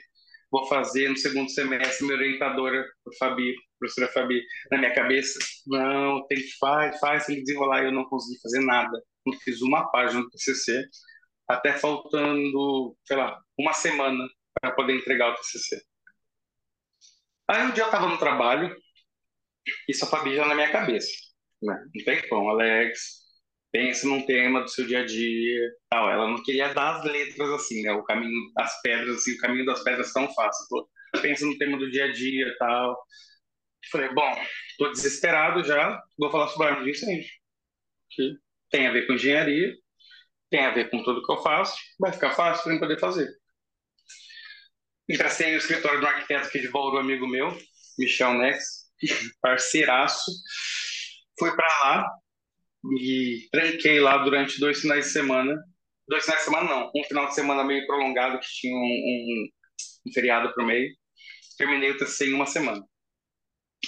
vou fazer no segundo semestre, minha orientadora, Fabi, professora Fabi, na minha cabeça, não, tem que faz, faz, que desenrolar, eu não consegui fazer nada, não fiz uma página do TCC, até faltando, sei lá, uma semana para poder entregar o TCC. Aí um dia eu estava no trabalho, isso a Fabi já na minha cabeça, né? Não tem como, Alex, pensa num tema do seu dia a dia, tal. Ela não queria dar as letras assim, né? O caminho das pedras, assim, o caminho das pedras tão fácil. Pô, pensa no tema do dia a dia, tal. Falei, bom, tô desesperado já, vou falar sobre arma de que tem a ver com engenharia, tem a ver com tudo que eu faço, vai ficar fácil para eu poder fazer. Entracei no escritório do arquiteto aqui de Bauru, amigo meu, Michel Nex, parceiraço. Fui para lá, e tranquei lá durante dois finais de semana. Dois finais de semana, não. Um final de semana meio prolongado, que tinha um, um, um feriado pro meio. Terminei o TCC em uma semana.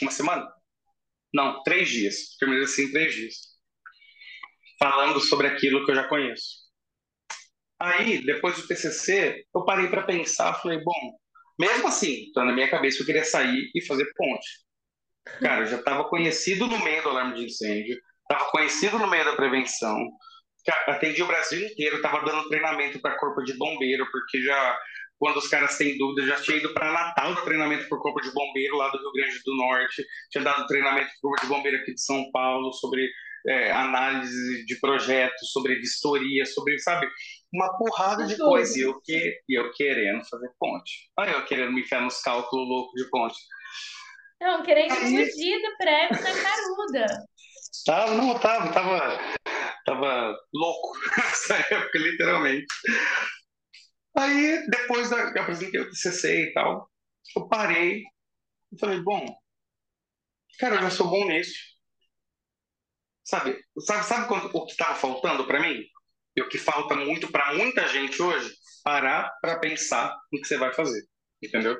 Uma semana? Não, três dias. Terminei assim em três dias. Falando sobre aquilo que eu já conheço. Aí, depois do TCC, eu parei para pensar, falei, bom, mesmo assim, então na minha cabeça eu queria sair e fazer ponte. Cara, eu já estava conhecido no meio do alarme de incêndio, estava conhecido no meio da prevenção, atendi o Brasil inteiro, estava dando treinamento para corpo de bombeiro, porque já quando os caras têm dúvida, já tinha ido para Natal treinamento para o corpo de bombeiro lá do Rio Grande do Norte, tinha dado treinamento para o corpo de bombeiro aqui de São Paulo sobre é, análise de projetos, sobre vistoria, sobre, sabe, uma porrada de coisa. E eu, que, e eu querendo fazer ponte. Olha eu querendo me enfiar nos cálculos loucos de ponte. Não, querendo fugir do prédio na caruda. Tava, não, tava, tava, tava louco nessa época, literalmente. Aí, depois da, eu apresentei o TCC e tal, eu parei e falei, bom, cara, eu já sou bom nisso. Sabe, sabe, sabe quando, o que estava faltando para mim? E o que falta muito para muita gente hoje? Parar para pensar no que você vai fazer, entendeu?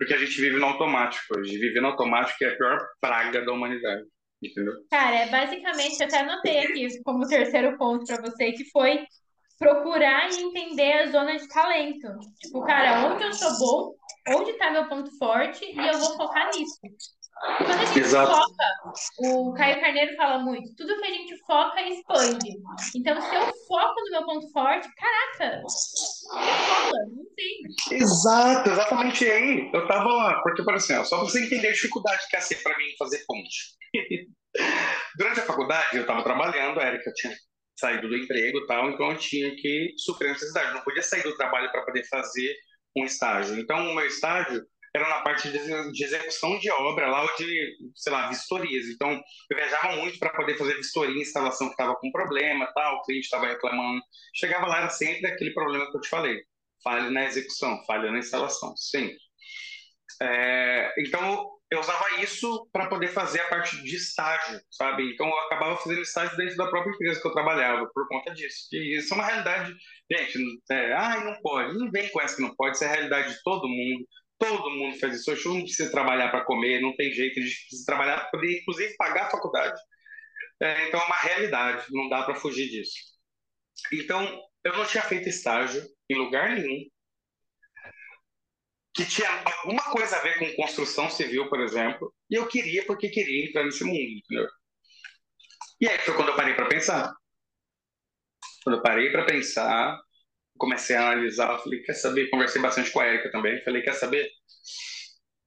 Porque a gente vive no automático hoje. Viver no automático é a pior praga da humanidade. Entendeu? Cara, é basicamente, eu até anotei aqui como terceiro ponto para você, que foi procurar e entender a zona de talento. Tipo, cara, onde eu sou bom, onde está meu ponto forte, e eu vou focar nisso. Quando a gente Exato. foca, o Caio Carneiro fala muito, tudo que a gente foca expande. Então, se eu foco no meu ponto forte, caraca, não tem. Exato, exatamente aí. Eu tava lá, porque, por exemplo, só pra você entender a dificuldade que é ser para mim fazer ponte. Durante a faculdade, eu estava trabalhando, a Erika tinha saído do emprego e tal, então eu tinha que suprir a necessidade. Eu não podia sair do trabalho para poder fazer um estágio. Então, o meu estágio era na parte de execução de obra, lá de, sei lá, vistorias. Então, eu viajava muito para poder fazer vistoria, instalação que estava com problema, tal, o cliente estava reclamando. Chegava lá, era sempre aquele problema que eu te falei. Falha na execução, falha na instalação, sempre. É, então, eu usava isso para poder fazer a parte de estágio, sabe? Então eu acabava fazendo estágio dentro da própria empresa que eu trabalhava por conta disso. E isso é uma realidade, gente. É, ah, não pode. Não vem com essa que não pode. Isso é a realidade de todo mundo. Todo mundo faz isso. Hoje não precisa trabalhar para comer, não tem jeito. A gente precisa trabalhar para poder, inclusive, pagar a faculdade. É, então é uma realidade. Não dá para fugir disso. Então eu não tinha feito estágio em lugar nenhum que tinha alguma coisa a ver com construção civil, por exemplo, e eu queria porque queria entrar nesse mundo, entendeu? E aí foi quando eu parei para pensar. Quando eu parei para pensar, comecei a analisar, falei, quer saber? Conversei bastante com a Erika também, falei, quer saber?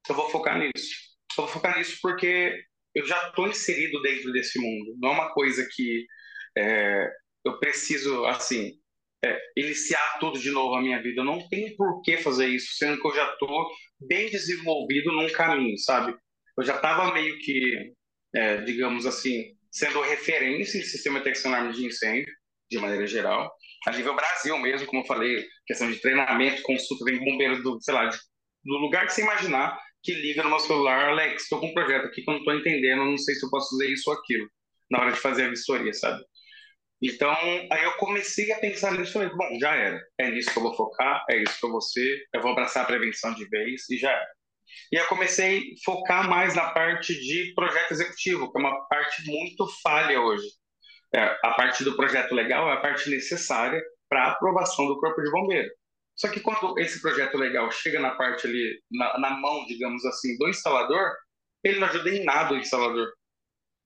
Eu vou focar nisso. eu vou focar nisso porque eu já estou inserido dentro desse mundo. Não é uma coisa que é, eu preciso, assim, é, iniciar tudo de novo a minha vida. Eu não tenho por que fazer isso, sendo que eu já estou bem desenvolvido num caminho, sabe? Eu já estava meio que, é, digamos assim, sendo referência em sistema de detecção de incêndio, de maneira geral. A nível Brasil mesmo, como eu falei, questão de treinamento, consulta, vem bombeiro do, sei lá, do lugar que você imaginar, que liga no meu celular, Alex, estou com um projeto aqui que eu não estou entendendo, não sei se eu posso fazer isso ou aquilo, na hora de fazer a vistoria, sabe? Então, aí eu comecei a pensar nisso falei, bom, já era. É nisso que eu vou focar, é isso que eu vou ser, eu vou abraçar a prevenção de vez e já era. E eu comecei a focar mais na parte de projeto executivo, que é uma parte muito falha hoje. É, a parte do projeto legal é a parte necessária para a aprovação do Corpo de Bombeiro. Só que quando esse projeto legal chega na parte ali, na, na mão, digamos assim, do instalador, ele não ajuda em nada o instalador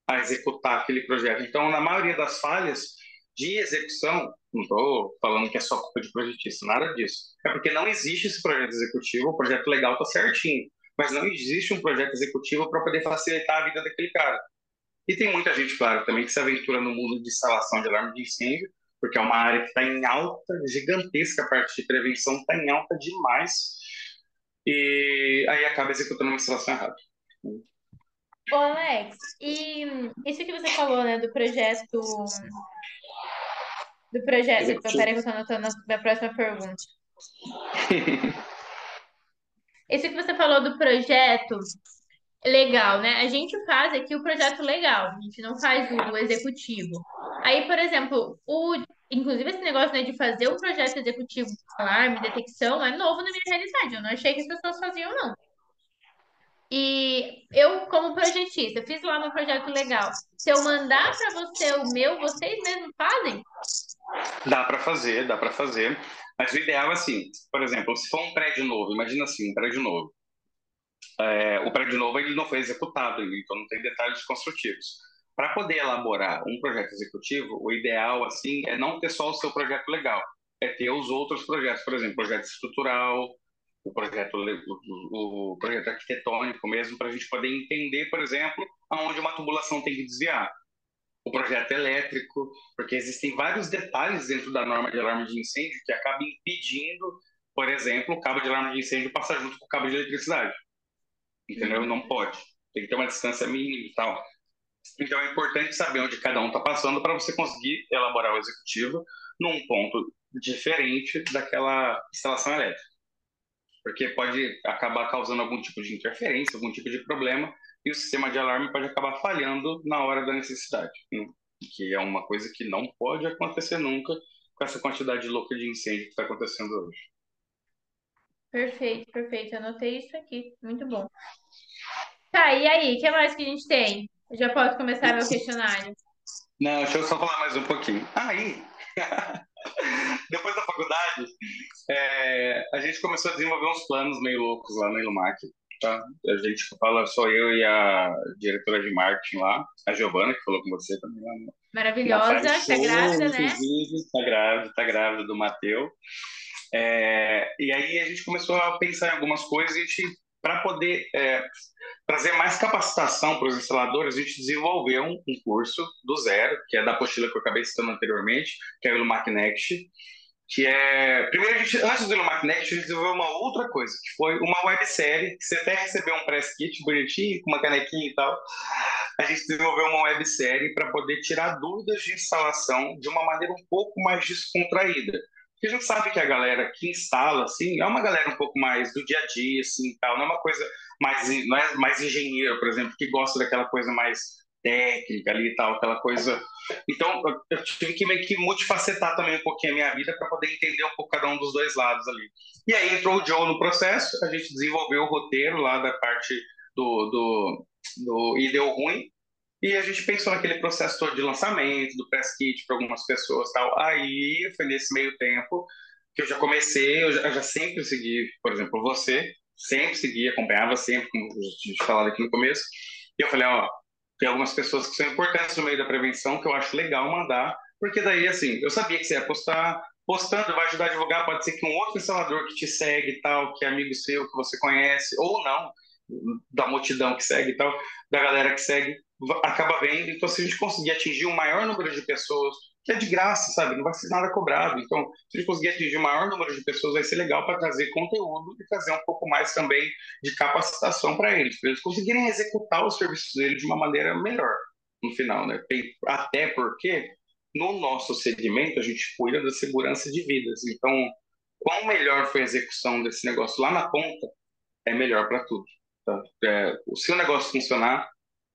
a executar aquele projeto. Então, na maioria das falhas de execução, não estou falando que é só culpa de projetista, nada disso. É porque não existe esse projeto executivo, o projeto legal está certinho, mas não existe um projeto executivo para poder facilitar a vida daquele cara. E tem muita gente, claro, também que se aventura no mundo de instalação de alarme de incêndio, porque é uma área que está em alta, gigantesca, a parte de prevenção está em alta demais, e aí acaba executando uma instalação errada. Ô, Alex, e isso que você falou, né, do projeto. Do projeto. Peraí, que eu estou anotando a minha próxima pergunta. Isso que você falou do projeto legal, né? A gente faz aqui o projeto legal, a gente não faz o executivo. Aí, por exemplo, o, inclusive esse negócio né, de fazer um projeto executivo alarme, detecção, é novo na minha realidade. Eu não achei que as pessoas faziam, não. E eu, como projetista, fiz lá meu projeto legal. Se eu mandar para você o meu, vocês mesmos fazem? Dá para fazer, dá para fazer. Mas o ideal é assim, por exemplo, se for um prédio novo, imagina assim, um prédio novo. É, o prédio novo ele não foi executado, então não tem detalhes construtivos. Para poder elaborar um projeto executivo, o ideal assim é não ter só o seu projeto legal, é ter os outros projetos, por exemplo, projeto estrutural, o projeto, o, o projeto arquitetônico mesmo, para a gente poder entender, por exemplo, aonde uma tubulação tem que desviar. O projeto elétrico, porque existem vários detalhes dentro da norma de alarme de incêndio que acabam impedindo, por exemplo, o cabo de alarme de incêndio passar junto com o cabo de eletricidade. Entendeu? Não pode. Tem que ter uma distância mínima e tal. Então é importante saber onde cada um está passando para você conseguir elaborar o executivo num ponto diferente daquela instalação elétrica porque pode acabar causando algum tipo de interferência, algum tipo de problema, e o sistema de alarme pode acabar falhando na hora da necessidade, né? que é uma coisa que não pode acontecer nunca com essa quantidade louca de incêndio que está acontecendo hoje. Perfeito, perfeito. Anotei isso aqui. Muito bom. Tá, e aí, o que mais que a gente tem? Eu já posso começar meu questionário. Não, deixa eu só falar mais um pouquinho. Aí, depois da faculdade, é, a gente começou a desenvolver uns planos meio loucos lá no Ilumac. Tá? A gente fala, só eu e a diretora de marketing lá, a Giovana, que falou com você também. Lá Maravilhosa, tá grávida, né? Tá grávida, tá grávida do Mateu. É, e aí a gente começou a pensar em algumas coisas e a gente para poder é, trazer mais capacitação para os instaladores, a gente desenvolveu um, um, curso do zero, que é da apostila que eu acabei citando anteriormente, que é o Ilumac Next, que é... Primeiro, a gente, antes do Next, a gente desenvolveu uma outra coisa, que foi uma websérie, que você até recebeu um press kit bonitinho, com uma canequinha e tal. A gente desenvolveu uma websérie para poder tirar dúvidas de instalação de uma maneira um pouco mais descontraída. Porque a gente sabe que a galera que instala, assim, é uma galera um pouco mais do dia a dia, assim, tal. Não é uma coisa mais, não é mais engenheiro, por exemplo, que gosta daquela coisa mais técnica ali e tal, aquela coisa. Então, eu tive que meio que multifacetar também um pouquinho a minha vida para poder entender um pouco cada um dos dois lados ali. E aí entrou o Joe no processo, a gente desenvolveu o roteiro lá da parte do, do, do e deu ruim, e a gente pensou naquele processo todo de lançamento, do press kit para algumas pessoas tal. Aí foi nesse meio tempo que eu já comecei, eu já, eu já sempre segui, por exemplo, você, sempre segui, acompanhava sempre, como a gente falado aqui no começo. E eu falei, ó, tem algumas pessoas que são importantes no meio da prevenção que eu acho legal mandar, porque daí, assim, eu sabia que você ia postar, postando vai ajudar a divulgar, pode ser que um outro instalador que te segue tal, que é amigo seu, que você conhece, ou não, da multidão que segue e tal, da galera que segue, acaba vendo. Então, se a gente conseguir atingir um maior número de pessoas, que é de graça, sabe? Não vai ser nada cobrado. Então, se a gente conseguir atingir o maior número de pessoas, vai ser legal para trazer conteúdo e trazer um pouco mais também de capacitação para eles, para eles conseguirem executar os serviços deles de uma maneira melhor no final, né? Até porque no nosso segmento a gente cuida da segurança de vidas. Então, quão melhor foi a execução desse negócio lá na ponta, é melhor para tudo. Tá? É, se o negócio funcionar,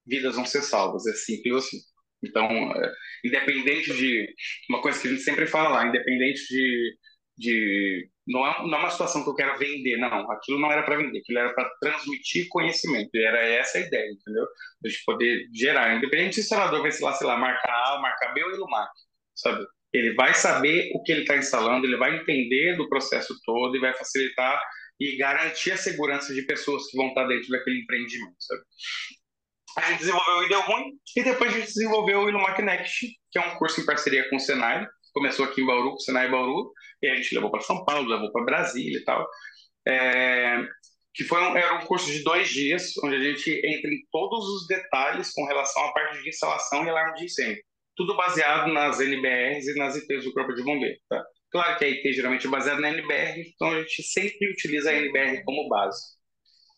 vidas vão ser salvas. É simples assim. Então, é, independente de. Uma coisa que a gente sempre fala independente de. de não, é, não é uma situação que eu quero vender, não. Aquilo não era para vender, aquilo era para transmitir conhecimento. E era essa a ideia, entendeu? Gente poder gerar. Independente se o instalador vai, sei lá, sei lá, marca A, marca B ou Ilumac, sabe? Ele vai saber o que ele está instalando, ele vai entender do processo todo e vai facilitar e garantir a segurança de pessoas que vão estar dentro daquele empreendimento, sabe? A gente desenvolveu o Ideu Ruim e depois a gente desenvolveu o Ilumac Next, que é um curso em parceria com o Senai. Começou aqui em Bauru, com o Senai Bauru, e a gente levou para São Paulo, levou para Brasília e tal. É, que foi um, era um curso de dois dias, onde a gente entra em todos os detalhes com relação à parte de instalação e alarme de incêndio. Tudo baseado nas NBRs e nas IPs do Corpo de Bombeiro. Tá? Claro que a IP geralmente é baseada na NBR, então a gente sempre utiliza a NBR como base.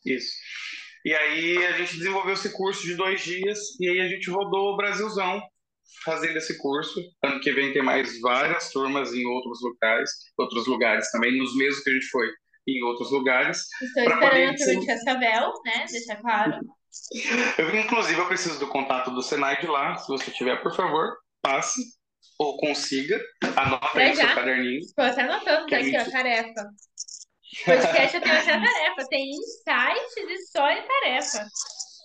Isso. E aí a gente desenvolveu esse curso de dois dias e aí a gente rodou o Brasilzão fazendo esse curso. Ano que vem tem mais várias turmas em outros lugares, outros lugares também, nos mesmos que a gente foi em outros lugares. Estou esperando a turma de Cascavel, né? Deixar claro. Eu, inclusive, eu preciso do contato do Senai de lá. Se você tiver, por favor, passe ou consiga. Anota aí no seu caderninho. Estou até anotando tá aqui, ó, tarefa. Podcast eu tenho essa tarefa. Tem insights e só em tarefa.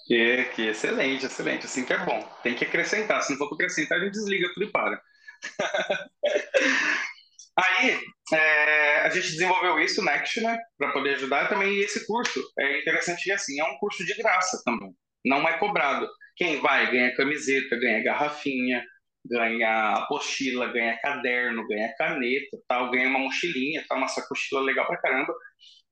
Que, que excelente, excelente. Assim que é bom. Tem que acrescentar. Se não for acrescentar, a gente desliga tudo e para. Aí, é, a gente desenvolveu isso, Next, né, para poder ajudar também. E esse curso é interessante que, assim, é um curso de graça também. Não é cobrado. Quem vai ganha camiseta, ganha garrafinha, ganha apostila, ganha caderno, ganha caneta, tal, ganha uma mochilinha, tal, uma sacochila legal pra caramba.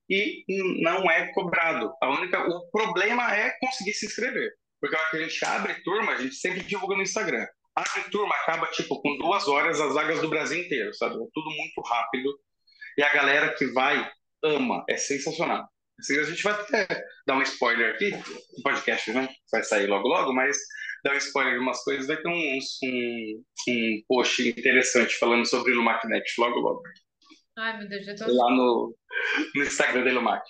E não é cobrado. A única, o problema é conseguir se inscrever. Porque a hora que a gente abre turma, a gente sempre divulga no Instagram. Abre turma, acaba tipo com duas horas as vagas do Brasil inteiro, sabe? É tudo muito rápido. E a galera que vai ama, é sensacional. Assim, a gente vai até dar um spoiler aqui, o podcast né? vai sair logo logo, mas dar um spoiler de umas coisas, vai ter um, um, um post interessante falando sobre o Lumac.net logo logo. Ai, meu Deus, já tô... Lá no, no Instagram da Lumac.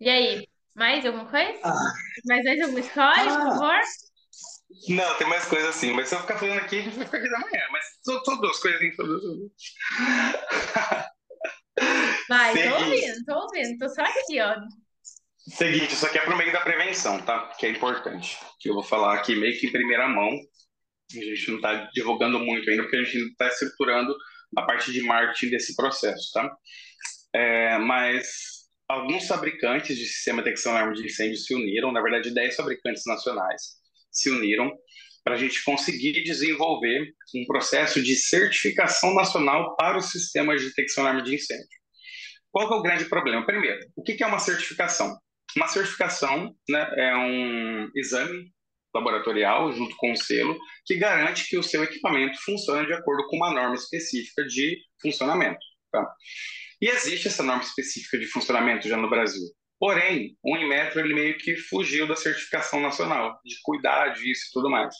E aí, mais alguma coisa? Ah. Mais, mais alguma história, ah. por favor? Não, tem mais coisa assim, mas se eu ficar falando aqui, a gente vai ficar aqui da manhã. Mas são, são duas coisinhas. Vai, Seguinte. tô ouvindo, tô ouvindo, tô só aqui, ó. Seguinte, isso aqui é pro meio da prevenção, tá? Que é importante. Que eu vou falar aqui meio que em primeira mão. A gente não está divulgando muito ainda, porque a gente está estruturando a parte de marketing desse processo, tá? É, mas alguns fabricantes de sistema de detecção de arma de incêndio se uniram, na verdade, 10 fabricantes nacionais se uniram para a gente conseguir desenvolver um processo de certificação nacional para os sistemas de detecção de arma de incêndio. Qual é o grande problema? Primeiro, o que é uma certificação? Uma certificação né, é um exame laboratorial junto com o selo que garante que o seu equipamento funciona de acordo com uma norma específica de funcionamento. Tá? E existe essa norma específica de funcionamento já no Brasil. Porém, o Inmetro ele meio que fugiu da certificação nacional, de cuidar disso e tudo mais.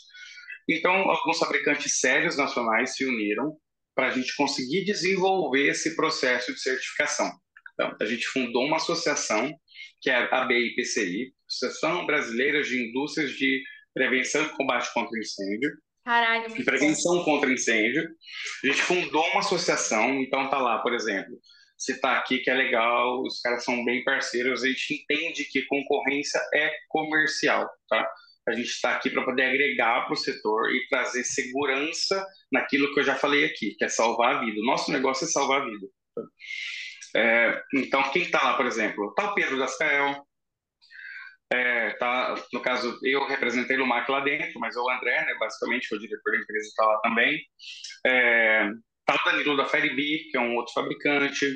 Então, alguns fabricantes sérios nacionais se uniram para a gente conseguir desenvolver esse processo de certificação. Então, a gente fundou uma associação, que é a BIPCI, Associação Brasileira de Indústrias de Prevenção e Combate contra Incêndio. Caralho, de prevenção bom. contra incêndio. A gente fundou uma associação, então tá lá, por exemplo, citar tá aqui que é legal, os caras são bem parceiros, a gente entende que concorrência é comercial, tá? A gente está aqui para poder agregar para o setor e trazer segurança naquilo que eu já falei aqui, que é salvar a vida. O nosso negócio é salvar a vida. Tá? É, então, quem está lá, por exemplo? Está o Pedro Dascael, é, tá, no caso, eu representei o Lumac lá dentro, mas o André, né, basicamente, foi o diretor da empresa, está lá também. É, Tá o Danilo da Firebee, que é um outro fabricante,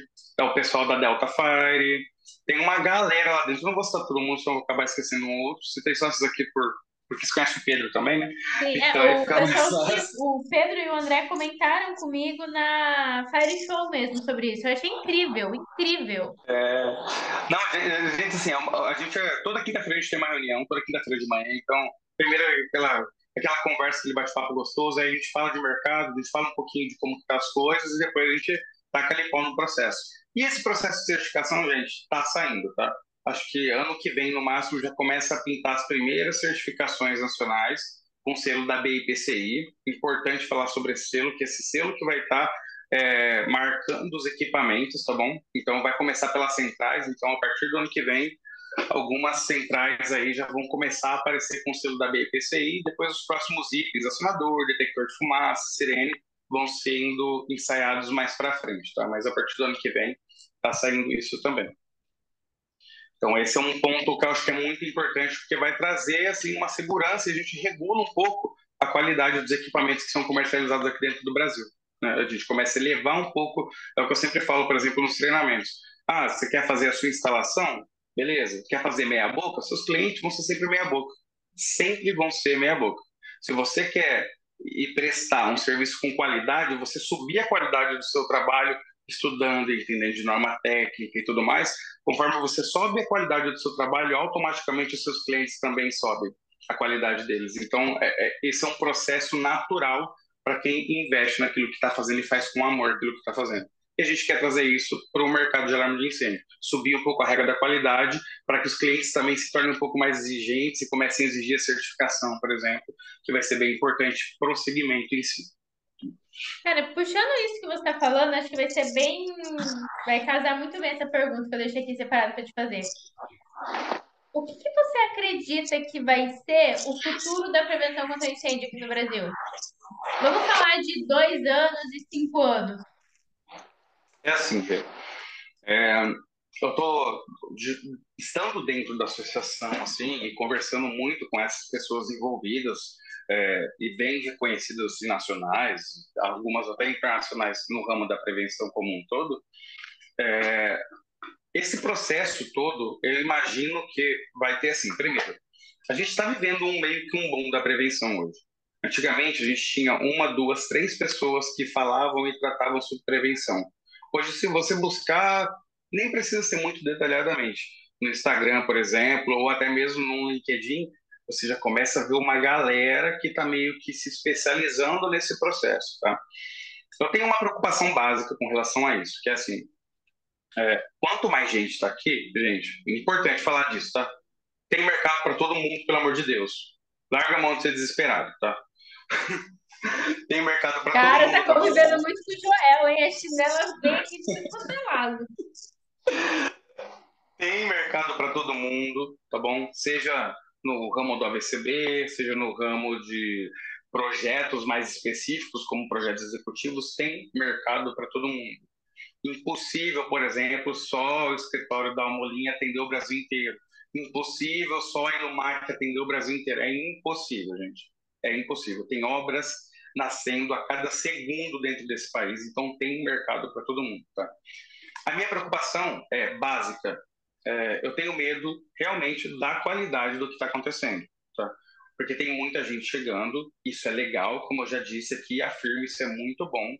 é o pessoal da Delta Fire, tem uma galera lá dentro. Não vou citar todo mundo, senão vou acabar esquecendo um outro. Citei só esses aqui por, porque você conhece o Pedro também, né? Sim, é, então, é, o, o Pedro e o André comentaram comigo na Fire Show mesmo sobre isso. Eu achei incrível, incrível. É... Não, a gente, assim, a gente, toda quinta-feira a gente tem uma reunião, toda quinta-feira de manhã, então, primeiro aquela, aquela conversa, aquele bate-papo gostoso, aí a gente fala de mercado, a gente fala um pouquinho de como tá as coisas, e depois a gente taca ali pau no processo. E esse processo de certificação, gente, está saindo, tá? Acho que ano que vem, no máximo, já começa a pintar as primeiras certificações nacionais com selo da BIPCI. Importante falar sobre esse selo, que esse selo que vai estar tá, é, marcando os equipamentos, tá bom? Então, vai começar pelas centrais. Então, a partir do ano que vem, algumas centrais aí já vão começar a aparecer com o selo da BIPCI. Depois, os próximos itens, acionador, detector de fumaça, sirene, vão sendo ensaiados mais para frente, tá? Mas a partir do ano que vem, está saindo isso também. Então, esse é um ponto que eu acho que é muito importante, porque vai trazer assim, uma segurança e a gente regula um pouco a qualidade dos equipamentos que são comercializados aqui dentro do Brasil. Né? A gente começa a elevar um pouco, é o que eu sempre falo, por exemplo, nos treinamentos. Ah, você quer fazer a sua instalação? Beleza. Quer fazer meia boca? Seus clientes vão ser sempre meia boca. Sempre vão ser meia boca. Se você quer e prestar um serviço com qualidade, você subir a qualidade do seu trabalho, estudando entendendo de norma técnica e tudo mais, conforme você sobe a qualidade do seu trabalho, automaticamente os seus clientes também sobem a qualidade deles. Então, é, é, esse é um processo natural para quem investe naquilo que está fazendo e faz com amor aquilo que está fazendo. E a gente quer trazer isso para o mercado de alarme de incêndio, subir um pouco a regra da qualidade para que os clientes também se tornem um pouco mais exigentes e comecem a exigir a certificação, por exemplo, que vai ser bem importante para o segmento em si. Cara, puxando isso que você está falando, acho que vai ser bem. Vai casar muito bem essa pergunta que eu deixei aqui separada para te fazer. O que, que, você acredita que vai ser o futuro da prevenção contra incêndio aqui no Brasil? Vamos falar de dois anos e cinco anos. É assim, Fê. É, eu estando dentro da associação assim e conversando muito com essas pessoas envolvidas é, e bem reconhecidas nacionais, algumas até internacionais no ramo da prevenção como um todo, é, esse processo todo, eu imagino que vai ter assim, primeiro, a gente está vivendo um meio que um boom da prevenção hoje. Antigamente a gente tinha uma, duas, três pessoas que falavam e tratavam sobre prevenção. Hoje, se você buscar, nem precisa ser muito detalhadamente. No Instagram, por exemplo, ou até mesmo no LinkedIn, você já começa a ver uma galera que está meio que se especializando nesse processo, tá? Eu tenho uma preocupação básica com relação a isso, que é assim, é, quanto mais gente está aqui, gente, é importante falar disso, tá? Tem mercado para todo mundo, pelo amor de Deus. Larga a mão de ser desesperado, tá? Tem mercado para todo mundo. Cara, tá convivendo muito com o Joel, hein? A chinela vem aqui de todo lado. Tem mercado para todo mundo, tá bom? Seja no ramo do ABCB, seja no ramo de projetos mais específicos, como projetos executivos, tem mercado para todo mundo. Impossível, por exemplo, só o escritório da Almolinha atender o Brasil inteiro. Impossível só a Inumac atender o Brasil inteiro. É impossível, gente. É impossível. Tem obras nascendo a cada segundo dentro desse país, então tem mercado para todo mundo. Tá? A minha preocupação é básica, é, eu tenho medo realmente da qualidade do que está acontecendo, tá? Porque tem muita gente chegando, isso é legal, como eu já disse aqui, afirmo isso é muito bom.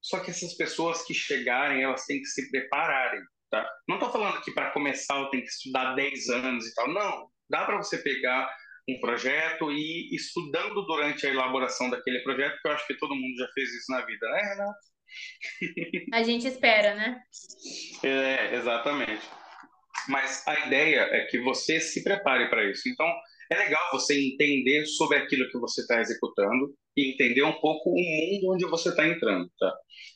Só que essas pessoas que chegarem, elas têm que se prepararem, tá? Não estou falando que para começar eu tenho que estudar 10 anos e tal, não. Dá para você pegar um projeto e estudando durante a elaboração daquele projeto, que eu acho que todo mundo já fez isso na vida, né, Renato? A gente espera, né? É, exatamente. Mas a ideia é que você se prepare para isso. Então, é legal você entender sobre aquilo que você está executando e entender um pouco o mundo onde você está entrando. Tá?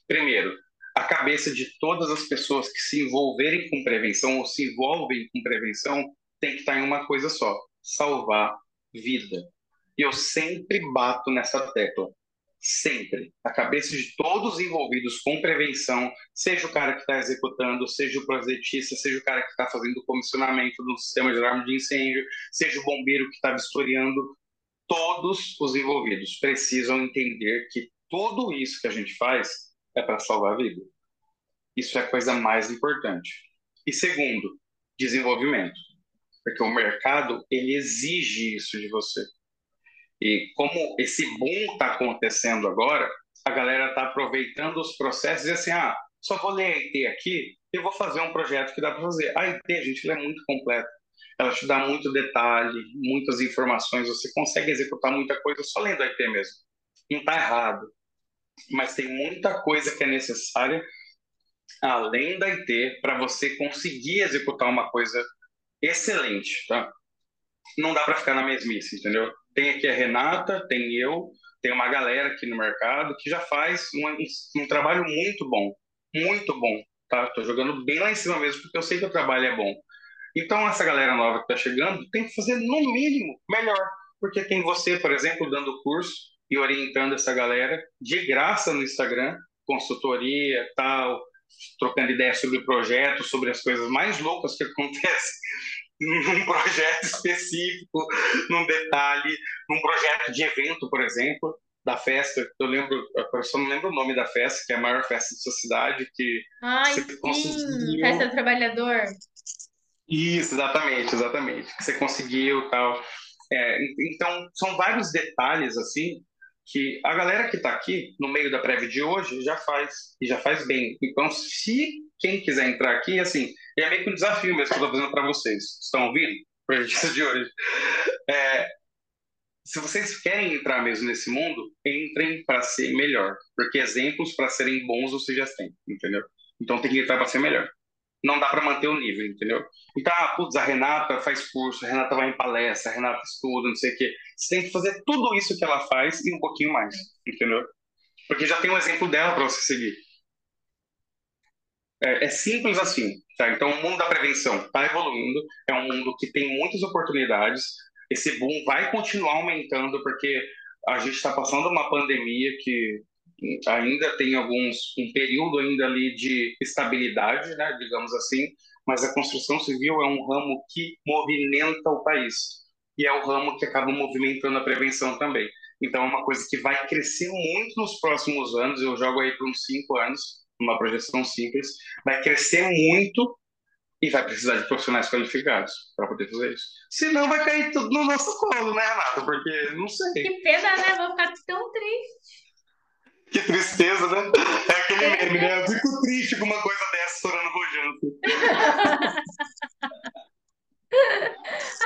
Primeiro, a cabeça de todas as pessoas que se envolverem com prevenção ou se envolvem com prevenção tem que estar em uma coisa só: salvar vida. E eu sempre bato nessa tecla sempre. A cabeça de todos os envolvidos com prevenção, seja o cara que está executando, seja o projetista, seja o cara que está fazendo o comissionamento do sistema de alarme de incêndio, seja o bombeiro que está vistoriando, todos os envolvidos precisam entender que tudo isso que a gente faz é para salvar a vida. Isso é a coisa mais importante. E segundo, desenvolvimento. Porque o mercado, ele exige isso de você. E como esse boom está acontecendo agora, a galera está aproveitando os processos e assim, ah, só vou ler a IT aqui, eu vou fazer um projeto que dá para fazer. A IT, gente, ela é muito completa. Ela te dá muito detalhe, muitas informações, você consegue executar muita coisa só lendo a IT mesmo. Não está errado. Mas tem muita coisa que é necessária além da IT para você conseguir executar uma coisa excelente, tá? Não dá para ficar na mesmice, entendeu? Tem aqui a Renata, tem eu, tem uma galera aqui no mercado que já faz um, um trabalho muito bom, muito bom, tá? Tô jogando bem lá em cima mesmo porque eu sei que o trabalho é bom. Então essa galera nova que está chegando tem que fazer no mínimo melhor, porque tem você, por exemplo, dando curso e orientando essa galera de graça no Instagram, consultoria, tal, trocando ideias sobre o projeto, sobre as coisas mais loucas que acontecem num projeto específico, num detalhe, num projeto de evento, por exemplo, da festa. Eu lembro, eu só não lembro o nome da festa, que é a maior festa da sua cidade, que Ai, sim, conseguiu... festa do trabalhador. Isso, exatamente, exatamente. Que você conseguiu tal. É, então, são vários detalhes, assim, que a galera que está aqui no meio da prévia de hoje já faz e já faz bem. Então, se quem quiser entrar aqui, assim, é meio que um desafio mesmo que eu estou fazendo para vocês. Estão ouvindo? Projeto de hoje. É, se vocês querem entrar mesmo nesse mundo, entrem para ser melhor, porque exemplos para serem bons vocês já têm, entendeu? Então tem que entrar para ser melhor não dá para manter o nível, entendeu? Então, ah, putz, a Renata faz curso, a Renata vai em palestra, a Renata estuda, não sei o quê. Você tem que fazer tudo isso que ela faz e um pouquinho mais, entendeu? Porque já tem um exemplo dela para você seguir. É, é, simples assim, tá? Então, o mundo da prevenção está evoluindo, é um mundo que tem muitas oportunidades. Esse boom vai continuar aumentando porque a gente está passando uma pandemia que ainda tem alguns um período ainda ali de estabilidade, né, digamos assim, mas a construção civil é um ramo que movimenta o país e é o ramo que acaba movimentando a prevenção também. Então é uma coisa que vai crescer muito nos próximos anos. Eu jogo aí para uns cinco anos, uma projeção simples, vai crescer muito e vai precisar de profissionais qualificados para poder fazer isso. Senão vai cair tudo no nosso colo, né, Renata? Porque não sei. Que pena, né? Vou ficar tão triste. Que tristeza, né? É aquele meme, né? Eu fico triste com uma coisa dessa estourando rojante.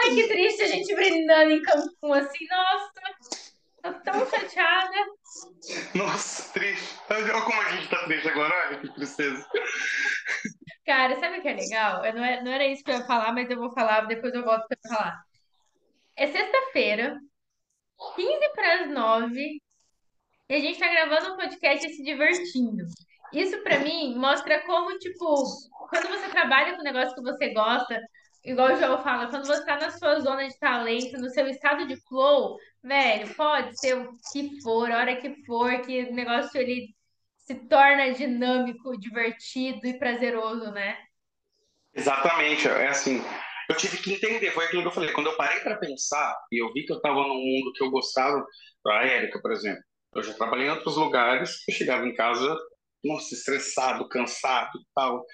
Ai, que triste a gente brindando em Cancún assim. Nossa, tô tão chateada. Nossa, triste. Olha como a gente tá triste agora, olha que tristeza. Cara, sabe o que é legal? Eu não, é, não era isso que eu ia falar, mas eu vou falar, depois eu volto pra falar. É sexta-feira, 15 para as 9, e a gente tá gravando um podcast e se divertindo. Isso para mim mostra como, tipo, quando você trabalha com um negócio que você gosta, igual o João fala, quando você tá na sua zona de talento, no seu estado de flow, velho, pode ser o que for, a hora que for, que o negócio ele se torna dinâmico, divertido e prazeroso, né? Exatamente, é assim, eu tive que entender, foi aquilo que eu falei, quando eu parei para pensar e eu vi que eu estava num mundo que eu gostava, a Érica, por exemplo, eu já trabalhei em outros lugares, eu chegava em casa, nossa, estressado, cansado tal.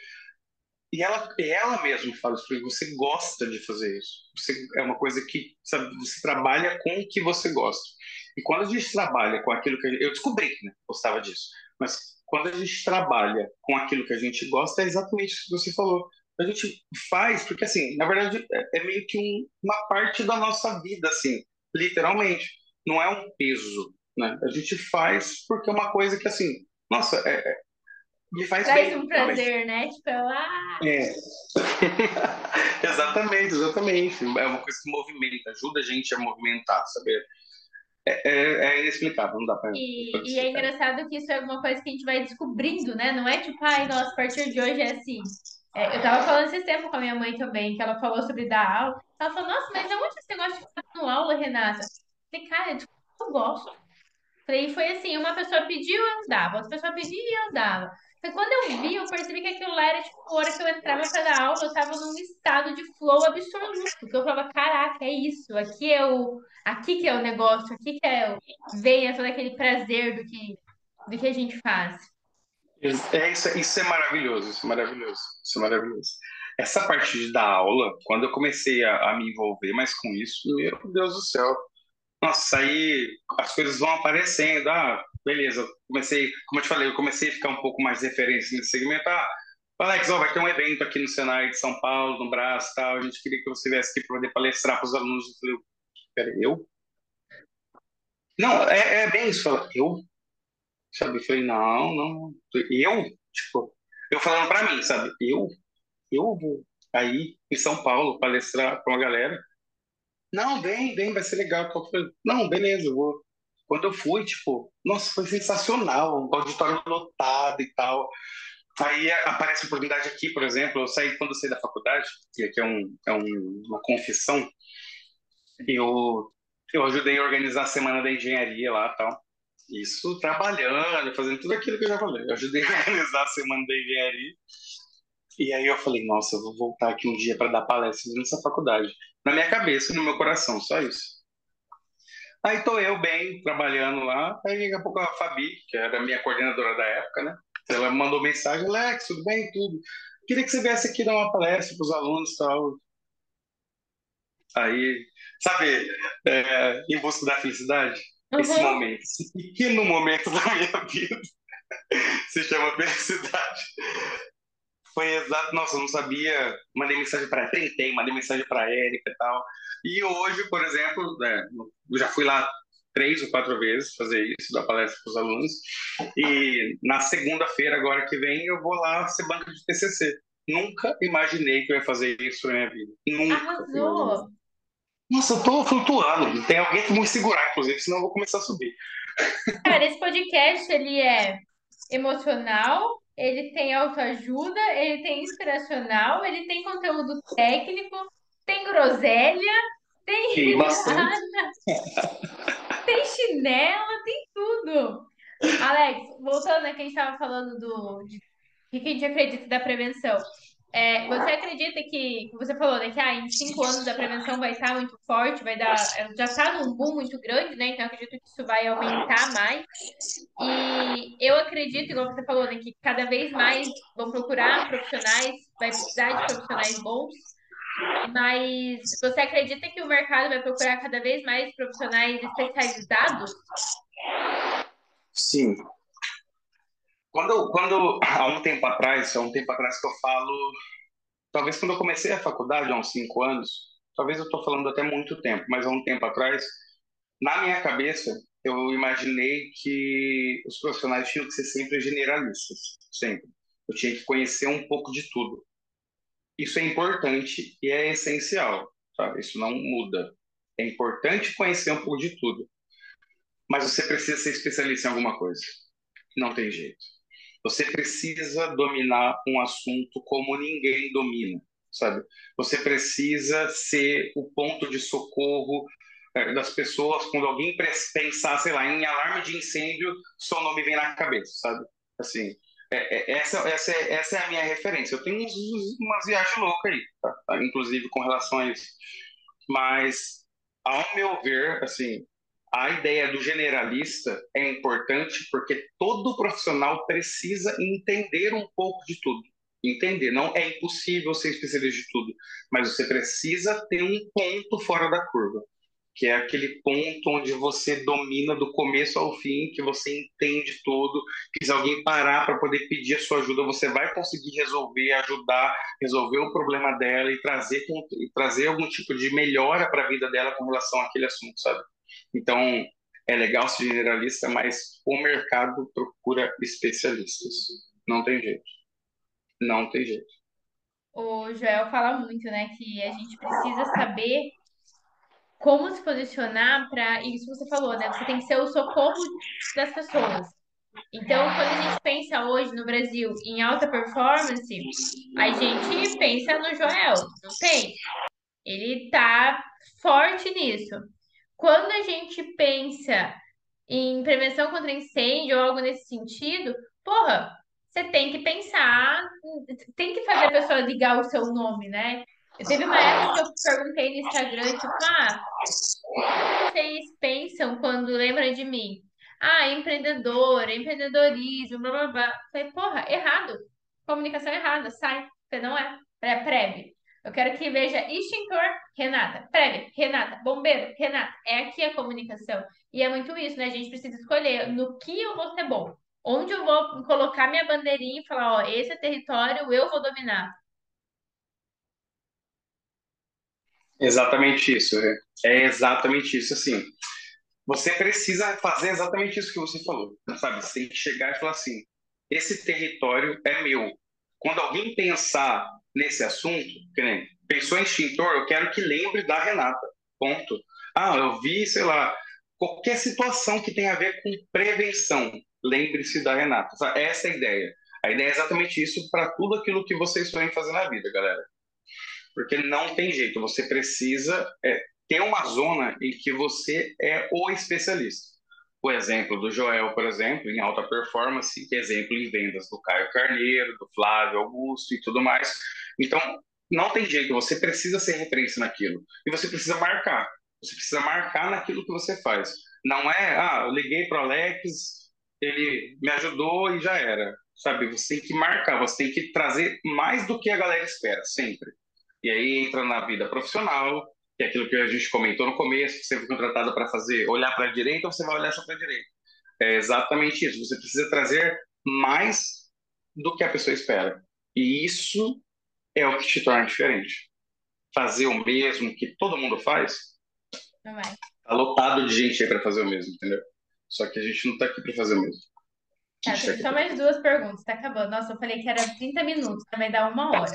E ela, ela mesma fala isso, você gosta de fazer isso. Você, é uma coisa que sabe, você trabalha com o que você gosta. E quando a gente trabalha com aquilo que gente, eu descobri que né, gostava disso, mas quando a gente trabalha com aquilo que a gente gosta, é exatamente isso que você falou. A gente faz, porque assim, na verdade, é, é meio que um, uma parte da nossa vida, assim, literalmente. Não é um peso, né? A gente faz porque é uma coisa que, assim, nossa, é, é me faz Traz bem. um prazer, né? Tipo, ah... É. exatamente, exatamente. É uma coisa que movimenta, ajuda a gente a movimentar, saber. É, é, é inexplicável, não dá pra. E, pra e é engraçado que isso é uma coisa que a gente vai descobrindo, né? Não é tipo, ai, nossa, a partir de hoje é assim. É, eu tava falando esse tempo com a minha mãe também, que ela falou sobre dar aula. Ela falou, nossa, mas aonde você gosta de ficar dando aula, Renata? Eu falei, cara, eu gosto. Falei, foi assim, uma pessoa pediu, eu dava, outra pessoa pedia e eu dava. Foi quando eu vi, eu percebi que aquilo lá era, tipo, a hora que eu entrava pra dar aula, eu tava num estado de flow absoluto, que eu falava, caraca, é isso, aqui é o, aqui que é o negócio, aqui que é o, vem todo aquele prazer do que, do que a gente faz. É, isso, isso é maravilhoso, isso é maravilhoso, isso é maravilhoso. Essa parte dar aula, quando eu comecei a, a me envolver mais com isso, meu Deus do céu, nossa, aí as coisas vão aparecendo, ah, beleza, comecei, como eu te falei, eu comecei a ficar um pouco mais referência nesse segmento, ah, Alex, ó, vai ter um evento aqui no Senai de São Paulo, no Braço tal, a gente queria que você viesse aqui para poder palestrar para os alunos. Eu falei, peraí, eu? Não, é, é bem isso, fala, eu? Sabe, eu falei, não, não, eu? Tipo, eu falando para mim, sabe, eu? Eu vou aí em São Paulo palestrar para uma galera? Não, vem, vem, vai ser legal. Eu falei, não, beleza, eu vou. Quando eu fui, tipo, nossa, foi sensacional, um auditório lotado e tal. Aí aparece a oportunidade aqui, por exemplo, eu saí quando eu saí da faculdade, e aqui é, um, é um, uma confissão, eu, eu ajudei a organizar a Semana da Engenharia lá tal. Isso trabalhando, fazendo tudo aquilo que eu já falei. Eu ajudei a organizar a Semana da Engenharia. E aí eu falei, nossa, eu vou voltar aqui um dia para dar palestra nessa faculdade. Na minha cabeça, no meu coração, só isso. Aí tô eu bem, trabalhando lá. Aí daqui a pouco a Fabi, que era a minha coordenadora da época, né? Ela mandou mensagem, Alex, tudo bem? Tudo. Queria que você viesse aqui dar uma palestra para os alunos e tal. Aí, sabe, é, em busca da felicidade? Uhum. Esse momento, esse pequeno momento da minha vida se chama felicidade. Foi exato, nossa, eu não sabia. Mandei mensagem para tentei, mandei mensagem para Érica e tal. E hoje, por exemplo, é, eu já fui lá três ou quatro vezes fazer isso, dar palestra para os alunos. E na segunda-feira, agora que vem, eu vou lá ser banca de TCC. Nunca imaginei que eu ia fazer isso na minha vida. Nunca. Arrasou! Nossa, eu tô flutuando. Tem alguém que me segurar, inclusive, senão eu vou começar a subir. Cara, esse podcast, ele é emocional, ele tem autoajuda, ele tem inspiracional, ele tem conteúdo técnico, tem groselha, tem Tem tem chinela, tem tudo. Alex, voltando a quem estava falando do de, que a gente acredita da prevenção. É, você acredita que, você falou, né, que ah, em cinco anos a prevenção vai estar muito forte, vai dar, já está num boom muito grande, né? Então acredito que isso vai aumentar mais. E eu acredito, igual você falou, né, que cada vez mais vão procurar profissionais, vai precisar de profissionais bons. Mas você acredita que o mercado vai procurar cada vez mais profissionais especializados? Sim. Quando, quando há um tempo atrás, há um tempo atrás que eu falo, talvez quando eu comecei a faculdade, há uns cinco anos, talvez eu estou falando até muito tempo, mas há um tempo atrás, na minha cabeça, eu imaginei que os profissionais tinham que ser sempre generalistas, sempre. Eu tinha que conhecer um pouco de tudo. Isso é importante e é essencial, sabe? Isso não muda. É importante conhecer um pouco de tudo. Mas você precisa ser especialista em alguma coisa. Não tem jeito. Você precisa dominar um assunto como ninguém domina, sabe? Você precisa ser o ponto de socorro é, das pessoas quando alguém pensar, sei lá, em alarme de incêndio, seu nome vem na cabeça, sabe? Assim, é, é, essa, essa, é, essa é a minha referência. Eu tenho umas viagens loucas aí? Tá? inclusive com relação a isso. Mas, ao meu ver, assim, a ideia do generalista é importante porque todo profissional precisa entender um pouco de tudo. Entender, não é impossível ser especialista de tudo, mas você precisa ter um ponto fora da curva que é aquele ponto onde você domina do começo ao fim, que você entende tudo, que se alguém parar para poder pedir a sua ajuda, você vai conseguir resolver, ajudar, resolver o problema dela e trazer, e trazer algum tipo de melhora para a vida dela com relação àquele assunto, sabe? Então, é legal ser generalista, mas o mercado procura especialistas. Não tem jeito. Não tem jeito. O Joel fala muito, né, que a gente precisa saber como se posicionar para isso você falou, né? Você tem que ser o socorro das pessoas. Então, quando a gente pensa hoje no Brasil em alta performance, a gente pensa no Joel, não tem? Ele tá forte nisso. Quando a gente pensa em prevenção contra incêndio ou algo nesse sentido, porra, você tem que pensar, tem que fazer a pessoa ligar o seu nome, né? Eu teve uma época que eu perguntei no Instagram, tipo, ah, o que vocês pensam quando lembram de mim? Ah, empreendedor, empreendedorismo, blá blá blá. Falei, porra, errado. Comunicação errada, sai. Você não é. É prévio. Eu quero que veja extintor, Renata. Prévio, Renata. Bombeiro, Renata. É aqui a comunicação. E é muito isso, né? A gente precisa escolher no que eu vou ser bom. Onde eu vou colocar minha bandeirinha e falar, ó, esse é território, eu vou dominar. Exatamente isso. É exatamente isso. Assim, você precisa fazer exatamente isso que você falou, sabe? Você tem que chegar e falar assim: esse território é meu. Quando alguém pensar nesse assunto, nem pensou em extintor, eu quero que lembre da Renata. Ponto. Ah, eu vi, sei lá, qualquer situação que tenha a ver com prevenção, lembre-se da Renata. Essa é a ideia. A ideia é exatamente isso para tudo aquilo que vocês sonham fazer na vida, galera. Porque não tem jeito, você precisa é, ter uma zona em que você é o especialista. O exemplo do Joel, por exemplo, em alta performance, exemplo em vendas do Caio Carneiro, do Flávio Augusto e tudo mais. Então, não tem jeito, você precisa ser referência naquilo. E você precisa marcar. Você precisa marcar naquilo que você faz. Não é, ah, eu liguei para o Alex, ele me ajudou e já era. Sabe, você tem que marcar, você tem que trazer mais do que a galera espera, sempre. E aí entra na vida profissional, que é aquilo que a gente comentou no começo, você foi contratado para fazer, olhar para a direita ou você vai olhar só para a direita. É exatamente isso. Você precisa trazer mais do que a pessoa espera. E isso é o que te torna diferente. Fazer o mesmo que todo mundo faz. Não vai. Tá lotado de gente aí para fazer o mesmo, entendeu? Só que a gente não tá aqui para fazer o mesmo. Tá, tem só mais duas perguntas, tá acabando. Nossa, eu falei que era 30 minutos, vai dar uma hora.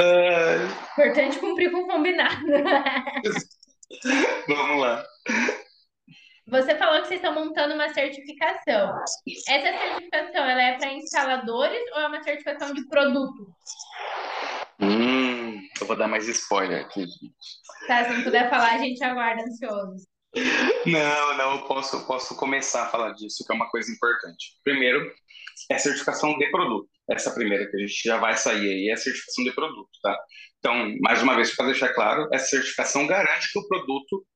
Uh... Importante cumprir com o combinado. Vamos lá. Você falou que vocês estão montando uma certificação. Essa certificação ela é para instaladores ou é uma certificação de produto? Hum, eu vou dar mais spoiler aqui. Tá, se não puder falar, a gente aguarda ansioso. Não, não, posso, posso começar a falar disso, que é uma coisa importante. Primeiro, é certificação de produto. Essa primeira que a gente já vai sair aí é a certificação de produto, tá? Então, mais uma vez, para deixar claro, essa certificação garante que o produto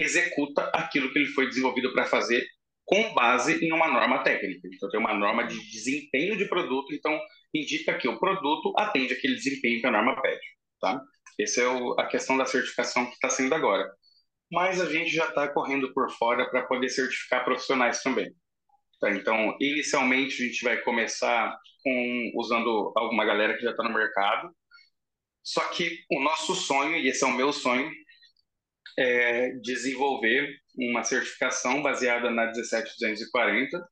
executa aquilo que ele foi desenvolvido para fazer com base em uma norma técnica. Então, tem uma norma de desempenho de produto, então indica que o produto atende aquele desempenho que a norma pede, tá? Essa é o, a questão da certificação que está sendo agora mas a gente já está correndo por fora para poder certificar profissionais também. Tá? Então, inicialmente, a gente vai começar com, usando alguma galera que já está no mercado, só que o nosso sonho, e esse é o meu sonho, é desenvolver uma certificação baseada na 17240.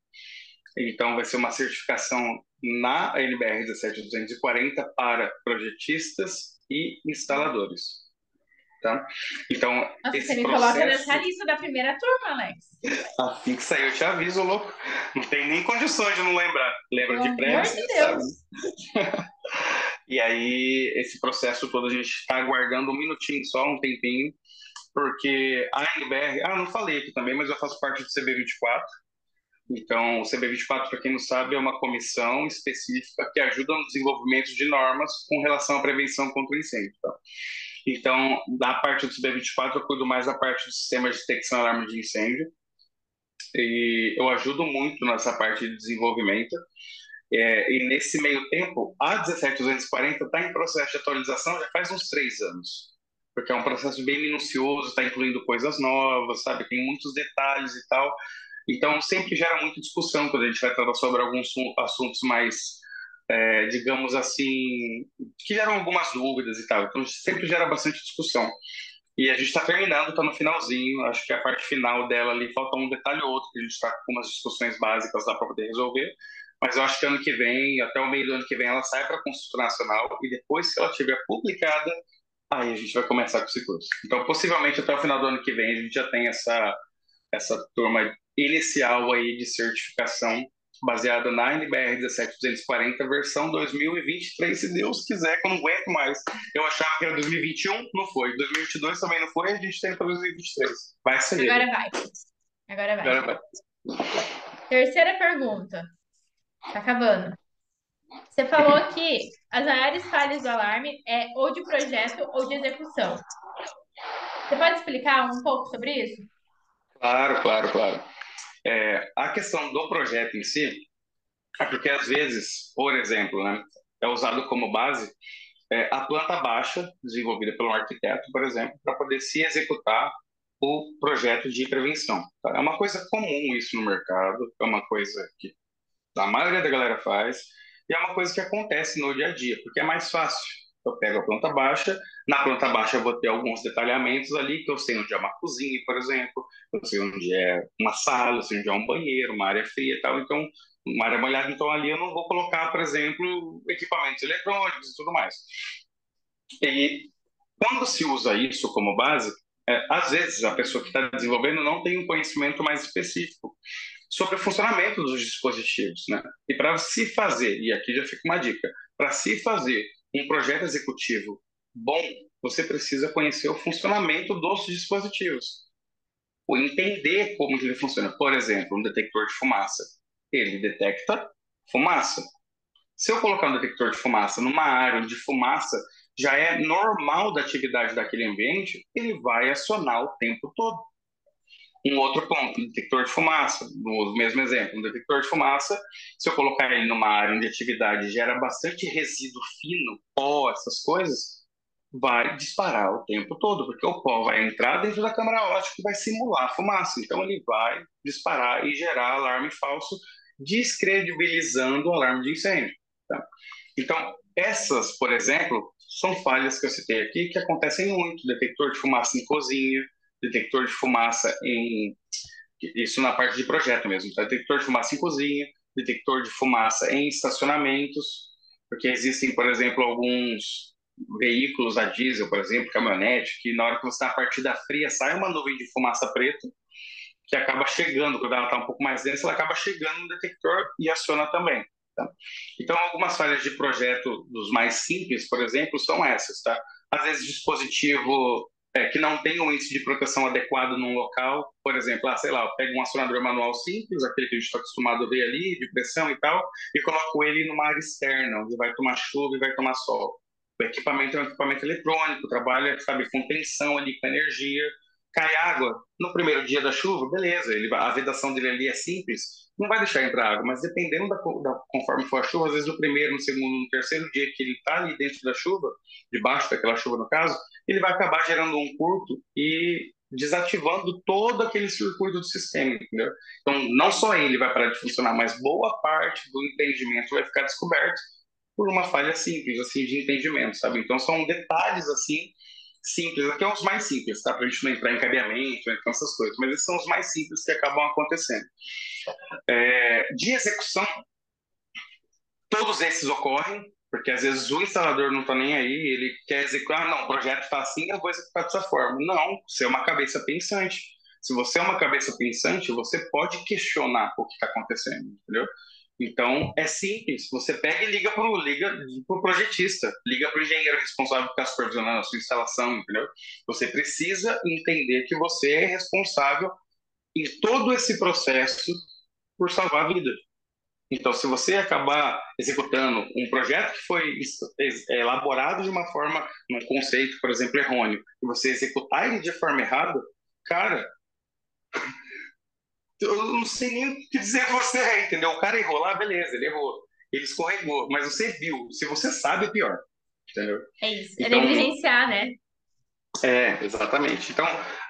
Então, vai ser uma certificação na NBR 17240 para projetistas e instaladores. Tá? Então, Nossa, esse você me processo... coloca nessa lista da primeira turma, Alex. Assim que sair, eu te aviso, louco. Não tem nem condições de não lembrar. Lembra Pelo de pré de Deus. e aí, esse processo todo, a gente está aguardando um minutinho só, um tempinho, porque a NBR, ah, não falei aqui também, mas eu faço parte do CB24. Então, o CB24, para quem não sabe, é uma comissão específica que ajuda no desenvolvimento de normas com relação à prevenção contra o incêndio. Tá? Então, da parte do CB24, eu cuido mais da parte do sistema de detecção e alarme de incêndio. E eu ajudo muito nessa parte de desenvolvimento. É, e nesse meio tempo, a 17240 está em processo de atualização já faz uns três anos. Porque é um processo bem minucioso, está incluindo coisas novas, sabe? Tem muitos detalhes e tal. Então, sempre gera muita discussão quando a gente vai tratar sobre alguns assuntos mais é, digamos assim, que geram algumas dúvidas e tal. Então, sempre gera bastante discussão. E a gente está terminando, está no finalzinho. Acho que a parte final dela ali falta um detalhe ou outro, que a gente está com umas discussões básicas lá para poder resolver. Mas eu acho que ano que vem, até o meio do ano que vem, ela sai para a Consulta Nacional e depois que ela estiver publicada, aí a gente vai começar com esse curso. Então, possivelmente até o final do ano que vem, a gente já tem essa, essa turma inicial aí de certificação baseada na NBR 17240, versão 2023, se Deus quiser, que eu não aguento mais. Eu achava que era 2021, não foi. 2022 também não foi, a gente tem para 2023. Vai ser. Agora vai. Agora vai. Agora vai. Terceira pergunta. Tá acabando. Você falou que as maiores falhas do alarme é ou de projeto ou de execução. Você pode explicar um pouco sobre isso? Claro, claro, claro. É, a questão do projeto em si é porque, às vezes, por exemplo, né, é usado como base é, a planta baixa desenvolvida pelo arquiteto, por exemplo, para poder se executar o projeto de prevenção. Tá? É uma coisa comum isso no mercado, é uma coisa que a maioria da galera faz, e é uma coisa que acontece no dia a dia, porque é mais fácil. Eu pego a planta baixa, na planta baixa eu vou ter alguns detalhamentos ali, que eu sei onde é uma cozinha, por exemplo, eu sei onde é uma sala, eu sei onde é um banheiro, uma área fria e tal, então, uma área molhada, então ali eu não vou colocar, por exemplo, equipamentos eletrônicos e tudo mais. E quando se usa isso como base, é, às vezes a pessoa que está desenvolvendo não tem um conhecimento mais específico sobre o funcionamento dos dispositivos, né? E para se fazer, e aqui já fica uma dica, para se fazer um projeto executivo bom, você precisa conhecer o funcionamento dos dispositivos. O entender como ele funciona. Por exemplo, um detector de fumaça. Ele detecta fumaça. Se eu colocar um detector de fumaça numa área onde fumaça já é normal da atividade daquele ambiente, ele vai acionar o tempo todo. Um outro ponto, detector de fumaça, no mesmo exemplo, um detector de fumaça, se eu colocar ele numa área a atividade gera bastante resíduo fino, pó, essas coisas, vai disparar o tempo todo, porque o pó vai entrar dentro da câmara ótica e vai simular a fumaça. Então ele vai disparar e gerar alarme falso, descredibilizando o alarme de incêndio. Tá? Então, essas, por exemplo, são falhas que eu citei aqui que acontecem muito. Detector de fumaça em cozinha, detector de fumaça em. Isso na parte de projeto mesmo. Tá? Detector de fumaça em cozinha, detector de fumaça em estacionamentos, porque existem, por exemplo, alguns veículos a diesel, por exemplo, caminhonete, que na hora que você está na partida fria sai uma nuvem de fumaça preta que acaba chegando, quando ela está um pouco mais densa, ela acaba chegando no detector e aciona também. Tá? Então, algumas falhas de projeto dos mais simples, por exemplo, são essas. Tá? Às vezes, dispositivo é, que não tem um índice de proteção adequado num local, por exemplo, ah, sei lá, eu pego um acionador manual simples, aquele que a gente está acostumado a ver ali, de pressão e tal, e coloco ele numa área externa, onde vai tomar chuva e vai tomar sol. O equipamento é um equipamento eletrônico, trabalha, sabe, com tensão ali, com energia, cai água no primeiro dia da chuva, beleza, ele, a vedação dele ali é simples, não vai deixar entrar água, mas dependendo da, da, conforme for a chuva, às vezes no primeiro, no segundo, no terceiro dia que ele está ali dentro da chuva, debaixo daquela chuva no caso, ele vai acabar gerando um curto e desativando todo aquele circuito do sistema, entendeu? Então, não só ele vai parar de funcionar, mas boa parte do entendimento vai ficar descoberto por uma falha simples, assim, de entendimento, sabe? Então, são detalhes, assim, simples, aqui é os mais simples, tá? Para a gente não entrar em cabeamento, então essas coisas, mas esses são os mais simples que acabam acontecendo. É, de execução, todos esses ocorrem, porque às vezes o instalador não está nem aí, ele quer executar, ah, não, o projeto está assim, eu vou executar dessa forma. Não, você é uma cabeça pensante. Se você é uma cabeça pensante, você pode questionar o que está acontecendo, entendeu? Então, é simples. Você pega e liga para o liga pro projetista, liga para o engenheiro responsável por estar supervisionando a sua instalação, entendeu? Você precisa entender que você é responsável em todo esse processo por salvar a vida. Então, se você acabar executando um projeto que foi elaborado de uma forma, num conceito, por exemplo, errôneo, e você executar ele de forma errada, cara, eu não sei nem o que dizer pra você, entendeu? O cara errou lá, beleza, ele errou. Ele escorregou, mas você viu. Se você sabe, é pior. Entendeu? É isso. É então, é negligenciar, né? É, exatamente. Então,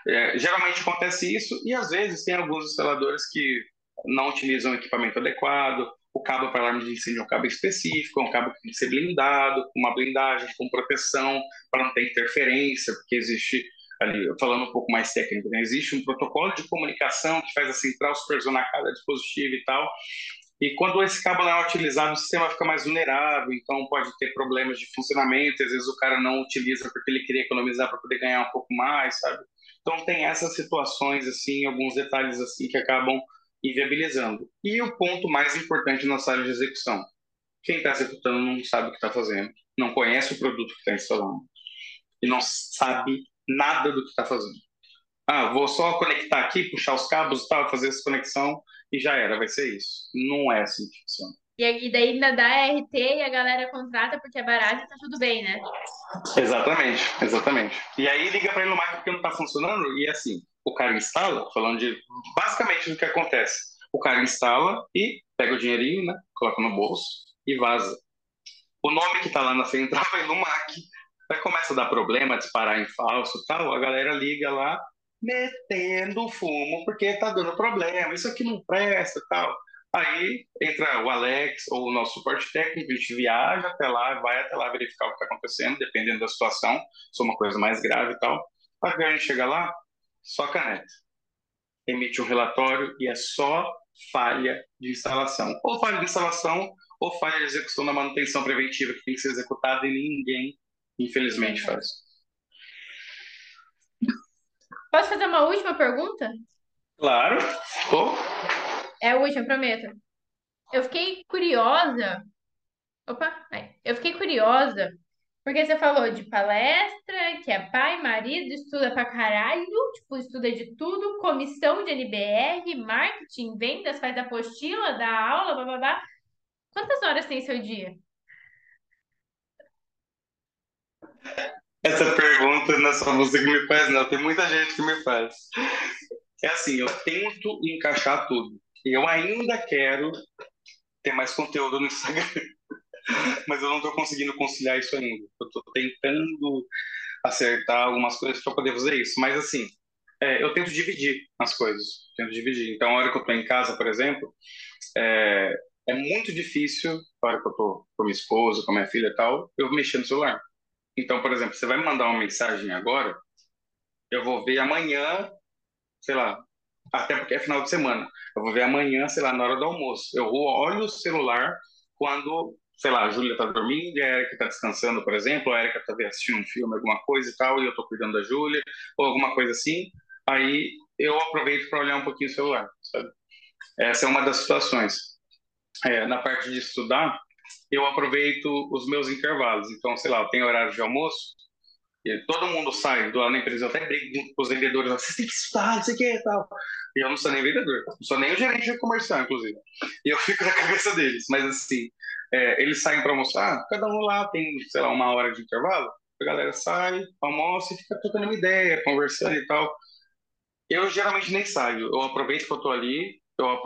é, geralmente acontece isso, e às vezes tem alguns instaladores que não utilizam equipamento adequado, o cabo para alarme de incêndio é um cabo específico, é um cabo que tem que ser blindado, com uma blindagem, com proteção, para não ter interferência, porque existe ali, falando um pouco mais técnico, né? existe um protocolo de comunicação que faz a central supervisionar cada dispositivo e tal, e quando esse cabo não é utilizado, o sistema fica mais vulnerável, então pode ter problemas de funcionamento, às vezes o cara não utiliza porque ele queria economizar para poder ganhar um pouco mais, sabe? Então tem essas situações, assim, alguns detalhes assim que acabam inviabilizando. E o ponto mais importante na sala de execução, quem está executando não sabe o que está fazendo, não conhece o produto que está instalando e não sabe nada do que está fazendo. Ah, vou só conectar aqui, puxar os cabos e tal, fazer essa conexão e já era, vai ser isso. Não é assim que funciona. E daí ainda dá RT e a galera contrata porque é barato e tá tudo bem, né? Exatamente, exatamente. E aí liga para ele no marca porque não tá funcionando e é assim, o cara instala, falando de basicamente do que acontece. O cara instala e pega o dinheirinho, né? Coloca no bolso e vaza. O nome que tá lá na central vai no MAC. Aí começa a dar problema, disparar em falso tal. A galera liga lá, metendo fumo, porque tá dando problema. Isso aqui não presta tal. Aí entra o Alex ou o nosso suporte técnico, a gente viaja até lá, vai até lá verificar o que está acontecendo, dependendo da situação, se é uma coisa mais grave e tal. A gente chega lá, só caneta. Emite um relatório e é só falha de instalação. Ou falha de instalação, ou falha de execução da manutenção preventiva que tem que ser executada e ninguém, infelizmente, faz. Posso fazer uma última pergunta? Claro. Oh. É a última, prometo. Eu fiquei curiosa. Opa, aí. eu fiquei curiosa porque você falou de palestra, que é pai, marido, estuda pra caralho, tipo, estuda de tudo, comissão de NBR, marketing, vendas, faz apostila, dá aula, blá blá blá. Quantas horas tem seu dia? Essa pergunta não é só você que me faz, não. Tem muita gente que me faz. É assim, eu tento encaixar tudo. Eu ainda quero ter mais conteúdo no Instagram. Mas eu não estou conseguindo conciliar isso ainda. Eu estou tentando acertar algumas coisas para poder fazer isso. Mas assim, é, eu tento dividir as coisas. Tento dividir. Então, a hora que eu estou em casa, por exemplo, é, é muito difícil, a hora que eu estou com minha esposa, com minha filha e tal, eu mexer no celular. Então, por exemplo, você vai me mandar uma mensagem agora, eu vou ver amanhã, sei lá, até porque é final de semana. Eu vou ver amanhã, sei lá, na hora do almoço. Eu olho o celular quando, sei lá, a Júlia está dormindo a Erika está descansando, por exemplo, a Erika está assistindo um filme, alguma coisa e tal, e eu estou cuidando da Júlia, ou alguma coisa assim. Aí eu aproveito para olhar um pouquinho o celular, sabe? Essa é uma das situações. É, na parte de estudar, eu aproveito os meus intervalos. Então, sei lá, tem horário de almoço, e todo mundo sai do lá na empresa, eu até brigo com os vendedores, vocês têm que estudar, não sei o que e tal. E eu não sou nem vendedor, não sou nem o gerente comercial, inclusive. E eu fico na cabeça deles. Mas assim, é, eles saem para almoçar, cada um lá tem, sei lá, uma hora de intervalo. A galera sai, almoça e fica trocando uma ideia, conversando e tal. Eu geralmente nem saio, eu aproveito que eu tô ali, eu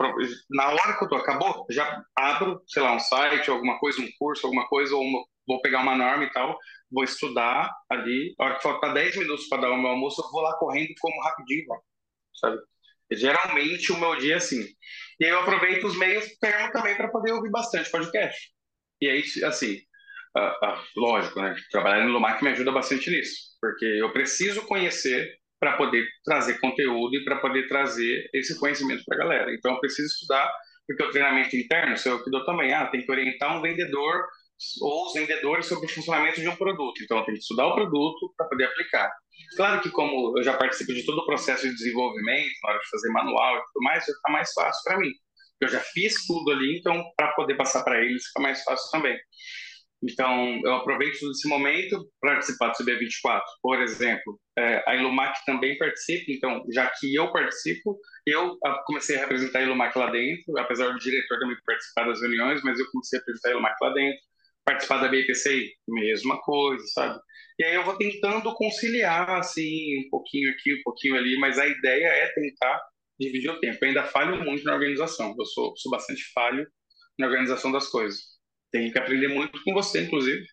na hora que eu tô, acabou, já abro, sei lá, um site, alguma coisa, um curso, alguma coisa, ou uma, vou pegar uma norma e tal, vou estudar ali. A hora que faltar 10 minutos para dar o meu almoço, eu vou lá correndo como rapidinho, sabe? Geralmente o meu dia é assim. E eu aproveito os meios termo também para poder ouvir bastante podcast. E aí, assim, uh, uh, lógico, né? Trabalhar no Lumac me ajuda bastante nisso, porque eu preciso conhecer para poder trazer conteúdo e para poder trazer esse conhecimento para a galera. Então eu preciso estudar, porque o treinamento interno, se eu que dou também, ah, tem que orientar um vendedor ou os vendedores sobre o funcionamento de um produto. Então, tenho que estudar o produto para poder aplicar. Claro que, como eu já participo de todo o processo de desenvolvimento, na hora de fazer manual e tudo mais, fica mais fácil para mim. Eu já fiz tudo ali, então, para poder passar para eles, fica mais fácil também. Então, eu aproveito esse momento para participar do CB24. Por exemplo, é, a Ilumac também participa, então, já que eu participo, eu comecei a representar a Ilumac lá dentro, apesar do diretor também participar das reuniões, mas eu comecei a representar a Ilumac lá dentro participar da BPCI, mesma coisa, sabe? E aí eu vou tentando conciliar, assim, um pouquinho aqui, um pouquinho ali, mas a ideia é tentar dividir o tempo. Eu ainda falho muito na organização, eu sou, sou bastante falho na organização das coisas. Tenho que aprender muito com você, inclusive,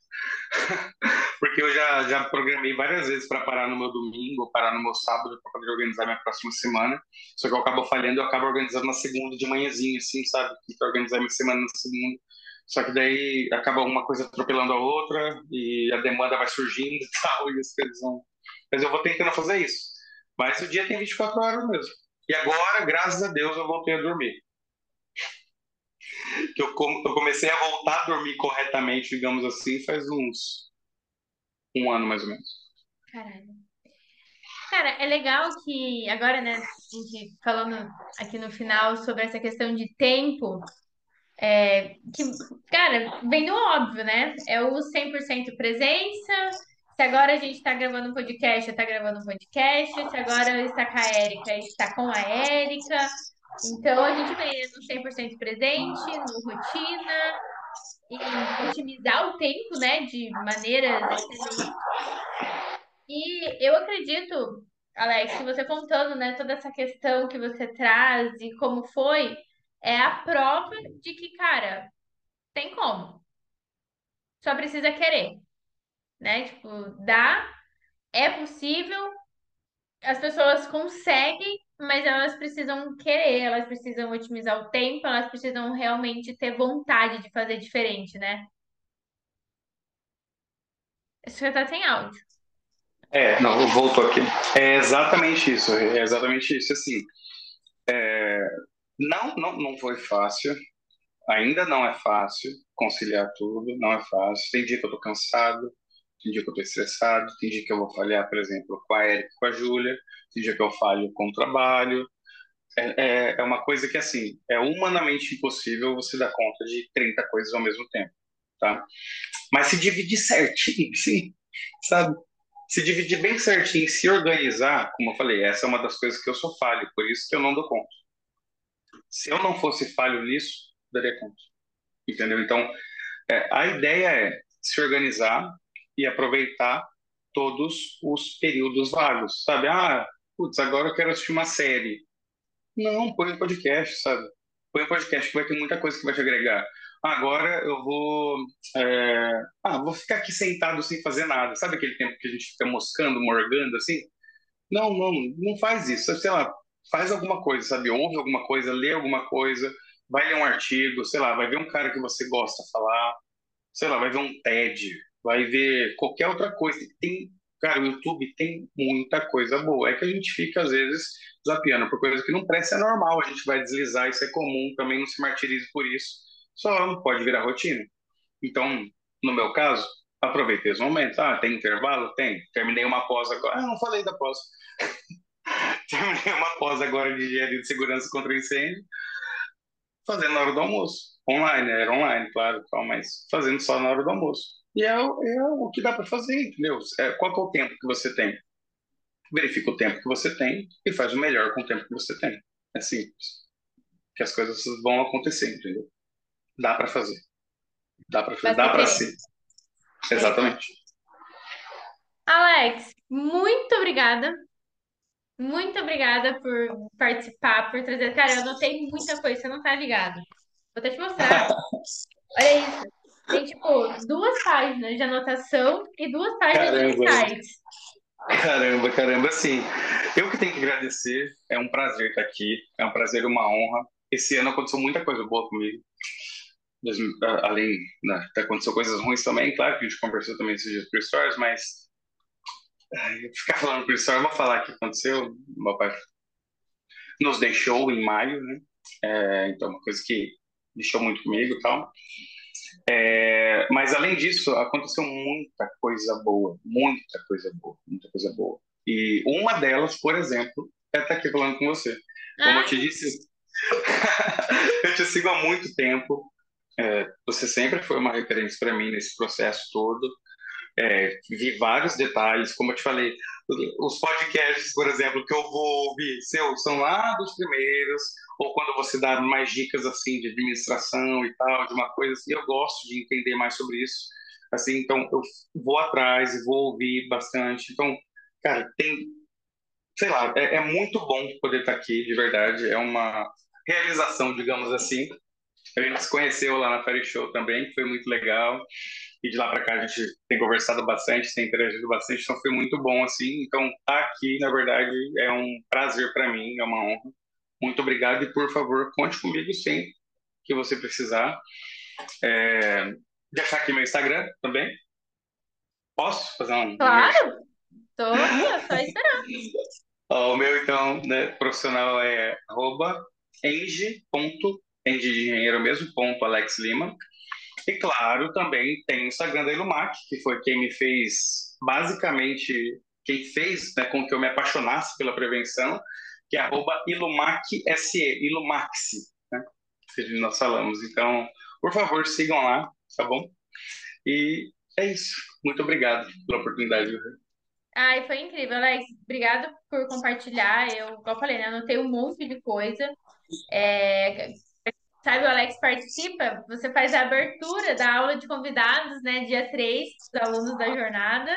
porque eu já, já programei várias vezes para parar no meu domingo, parar no meu sábado, para poder organizar minha próxima semana. Só que eu acabo falhando, eu acabo organizando na segunda de manhãzinha, assim, sabe? Para organizar minha semana na segunda. Só que daí acaba uma coisa atropelando a outra e a demanda vai surgindo e tal, e as coisas vão. Mas eu vou tentando fazer isso. Mas o dia tem 24 horas mesmo. E agora, graças a Deus, eu voltei a dormir. Eu comecei a voltar a dormir corretamente, digamos assim, faz uns um ano mais ou menos. Caralho. Cara, é legal que agora, né, a gente falando aqui no final sobre essa questão de tempo, é, que, cara, vem do óbvio, né? É o 100% presença. Se agora a gente está gravando um podcast, está gravando um podcast. Se agora está com a Érica, está com a Érica. Então, a gente vem no 100% presente, no rotina, e otimizar o tempo, né, de maneiras. E eu acredito, Alex, você contando, né, toda essa questão que você traz e como foi, é a prova de que, cara, tem como. Só precisa querer, né? Tipo, dá, é possível, as pessoas conseguem, mas elas precisam querer, elas precisam otimizar o tempo, elas precisam realmente ter vontade de fazer diferente, né? Você tá sem áudio. É, não, voltou aqui. É exatamente isso, é exatamente isso. Assim, é, não, não, não foi fácil, ainda não é fácil conciliar tudo, não é fácil. Tem dia que eu tô cansado, tem dia que eu tô estressado, tem dia que eu vou falhar, por exemplo, com a Erika, com a Júlia, tem dia que eu falho com o trabalho. É, é, é uma coisa que, assim, é humanamente impossível você dar conta de 30 coisas ao mesmo tempo, tá? Mas se dividir certinho, sim, sabe? se dividir bem certinho, se organizar, como eu falei, essa é uma das coisas que eu sou falho, por isso que eu não dou conta. Se eu não fosse falho nisso, daria conta. Entendeu? Então, é, a ideia é se organizar e aproveitar todos os períodos vagos, sabe? Ah, putz, agora eu quero assistir uma série. Não, põe um podcast, sabe? Põe um podcast que vai ter muita coisa que vai te agregar agora eu vou, é, ah, vou ficar aqui sentado sem fazer nada. Sabe aquele tempo que a gente fica moscando, morgando assim? Não, não, não faz isso. Sei lá, faz alguma coisa, sabe? Ouve alguma coisa, lê alguma coisa, vai ler um artigo, sei lá, vai ver um cara que você gosta falar, sei lá, vai ver um TED, vai ver qualquer outra coisa. Tem, cara, o YouTube tem muita coisa boa. É que a gente fica, às vezes, zapiando por coisa que não presta, é normal, a gente vai deslizar, isso é comum, também não se martirize por isso só pode virar rotina. Então, no meu caso, aproveitei os momentos. Ah, tem intervalo? Tem. Terminei uma pós agora. Ah, não falei da pós. Terminei uma pós agora de engenharia de segurança contra incêndio, fazendo na hora do almoço. Online, era online, claro, mas fazendo só na hora do almoço. E é, é o que dá para fazer, entendeu? É, qual é o tempo que você tem? Verifica o tempo que você tem e faz o melhor com o tempo que você tem. É simples. Que as coisas vão acontecer, entendeu? Dá para fazer. Dá para fazer. Dá para ser. Exatamente. Alex, muito obrigada. Muito obrigada por participar, por trazer. Cara, eu anotei muita coisa, você não tá ligado. Vou até te mostrar. Olha isso. Tem, tipo, duas páginas de anotação e duas páginas caramba. de insights. Caramba, caramba, sim. Eu que tenho que agradecer. É um prazer estar aqui. É um prazer uma honra. Esse ano aconteceu muita coisa boa comigo além, né, aconteceu coisas ruins também, claro que a gente conversou também esses dias por stories, mas ficar falando por stories, eu vou falar o que aconteceu, meu pai nos deixou em maio, né, é, então uma coisa que deixou muito comigo e tal, é, mas além disso, aconteceu muita coisa boa, muita coisa boa, muita coisa boa, e uma delas, por exemplo, é estar aqui falando com você, como ah. eu te disse, eu te sigo há muito tempo, é, você sempre foi uma referência para mim nesse processo todo. É, vi vários detalhes, como eu te falei, os podcasts, por exemplo, que eu vou ouvir seu, são lá dos primeiros, ou quando você dá mais dicas assim de administração e tal, de uma coisa assim, eu gosto de entender mais sobre isso. Assim, então eu vou atrás e vou ouvir bastante. Então, cara, tem, sei lá, é, é muito bom poder estar aqui, de verdade. É uma realização, digamos assim. A gente se conheceu lá na Fairy Show também, foi muito legal. E de lá para cá a gente tem conversado bastante, tem interagido bastante, então foi muito bom assim. Então, tá aqui, na verdade, é um prazer para mim, é uma honra. Muito obrigado e, por favor, conte comigo sempre que você precisar. É... Deixar aqui meu Instagram também. Posso fazer um. Claro! Tô aqui, só esperando. o meu, então, né, profissional é arroba de engenheiro mesmo, ponto Alex Lima. E claro, também tem o Instagram da Ilumac, que foi quem me fez, basicamente, quem fez né, com que eu me apaixonasse pela prevenção, que é IluMacSE, Ilumaxi, né? Que nós falamos. Então, por favor, sigam lá, tá bom? E é isso. Muito obrigado pela oportunidade. Ai, foi incrível, Alex. Obrigado por compartilhar. Eu, como eu falei, né, anotei um monte de coisa. É, Sabe, o Alex participa, você faz a abertura da aula de convidados, né, dia 3, os alunos da jornada.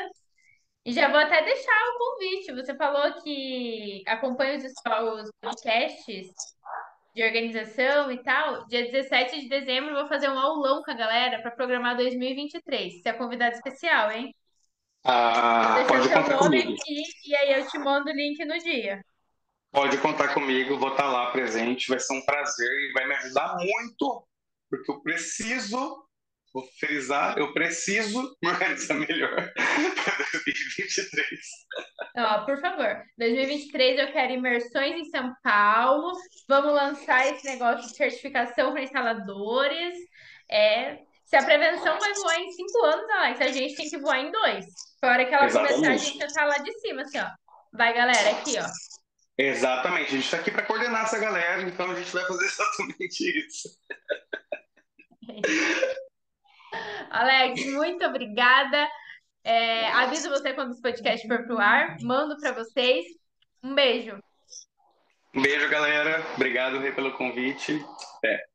E já vou até deixar o convite. Você falou que acompanha os, os podcasts de organização e tal. Dia 17 de dezembro eu vou fazer um aulão com a galera para programar 2023. Você é convidado especial, hein? Ah, pode contar comigo. Aqui, e aí eu te mando o link no dia. Pode contar comigo, vou estar lá presente, vai ser um prazer e vai me ajudar muito, porque eu preciso vou frisar, eu preciso me organizar melhor para 2023. Ó, por favor, 2023 eu quero imersões em São Paulo. Vamos lançar esse negócio de certificação para instaladores. É, se a prevenção vai voar em cinco anos, Alex, a gente tem que voar em dois. Foi a hora que ela Exatamente. começar, a gente já tá lá de cima, assim, ó. Vai, galera, aqui, ó. Exatamente, a gente está aqui para coordenar essa galera, então a gente vai fazer exatamente isso. Alex, muito obrigada. É, aviso você quando esse podcast for pro ar. Mando para vocês. Um beijo. Um beijo, galera. Obrigado, Rê, pelo convite. Até.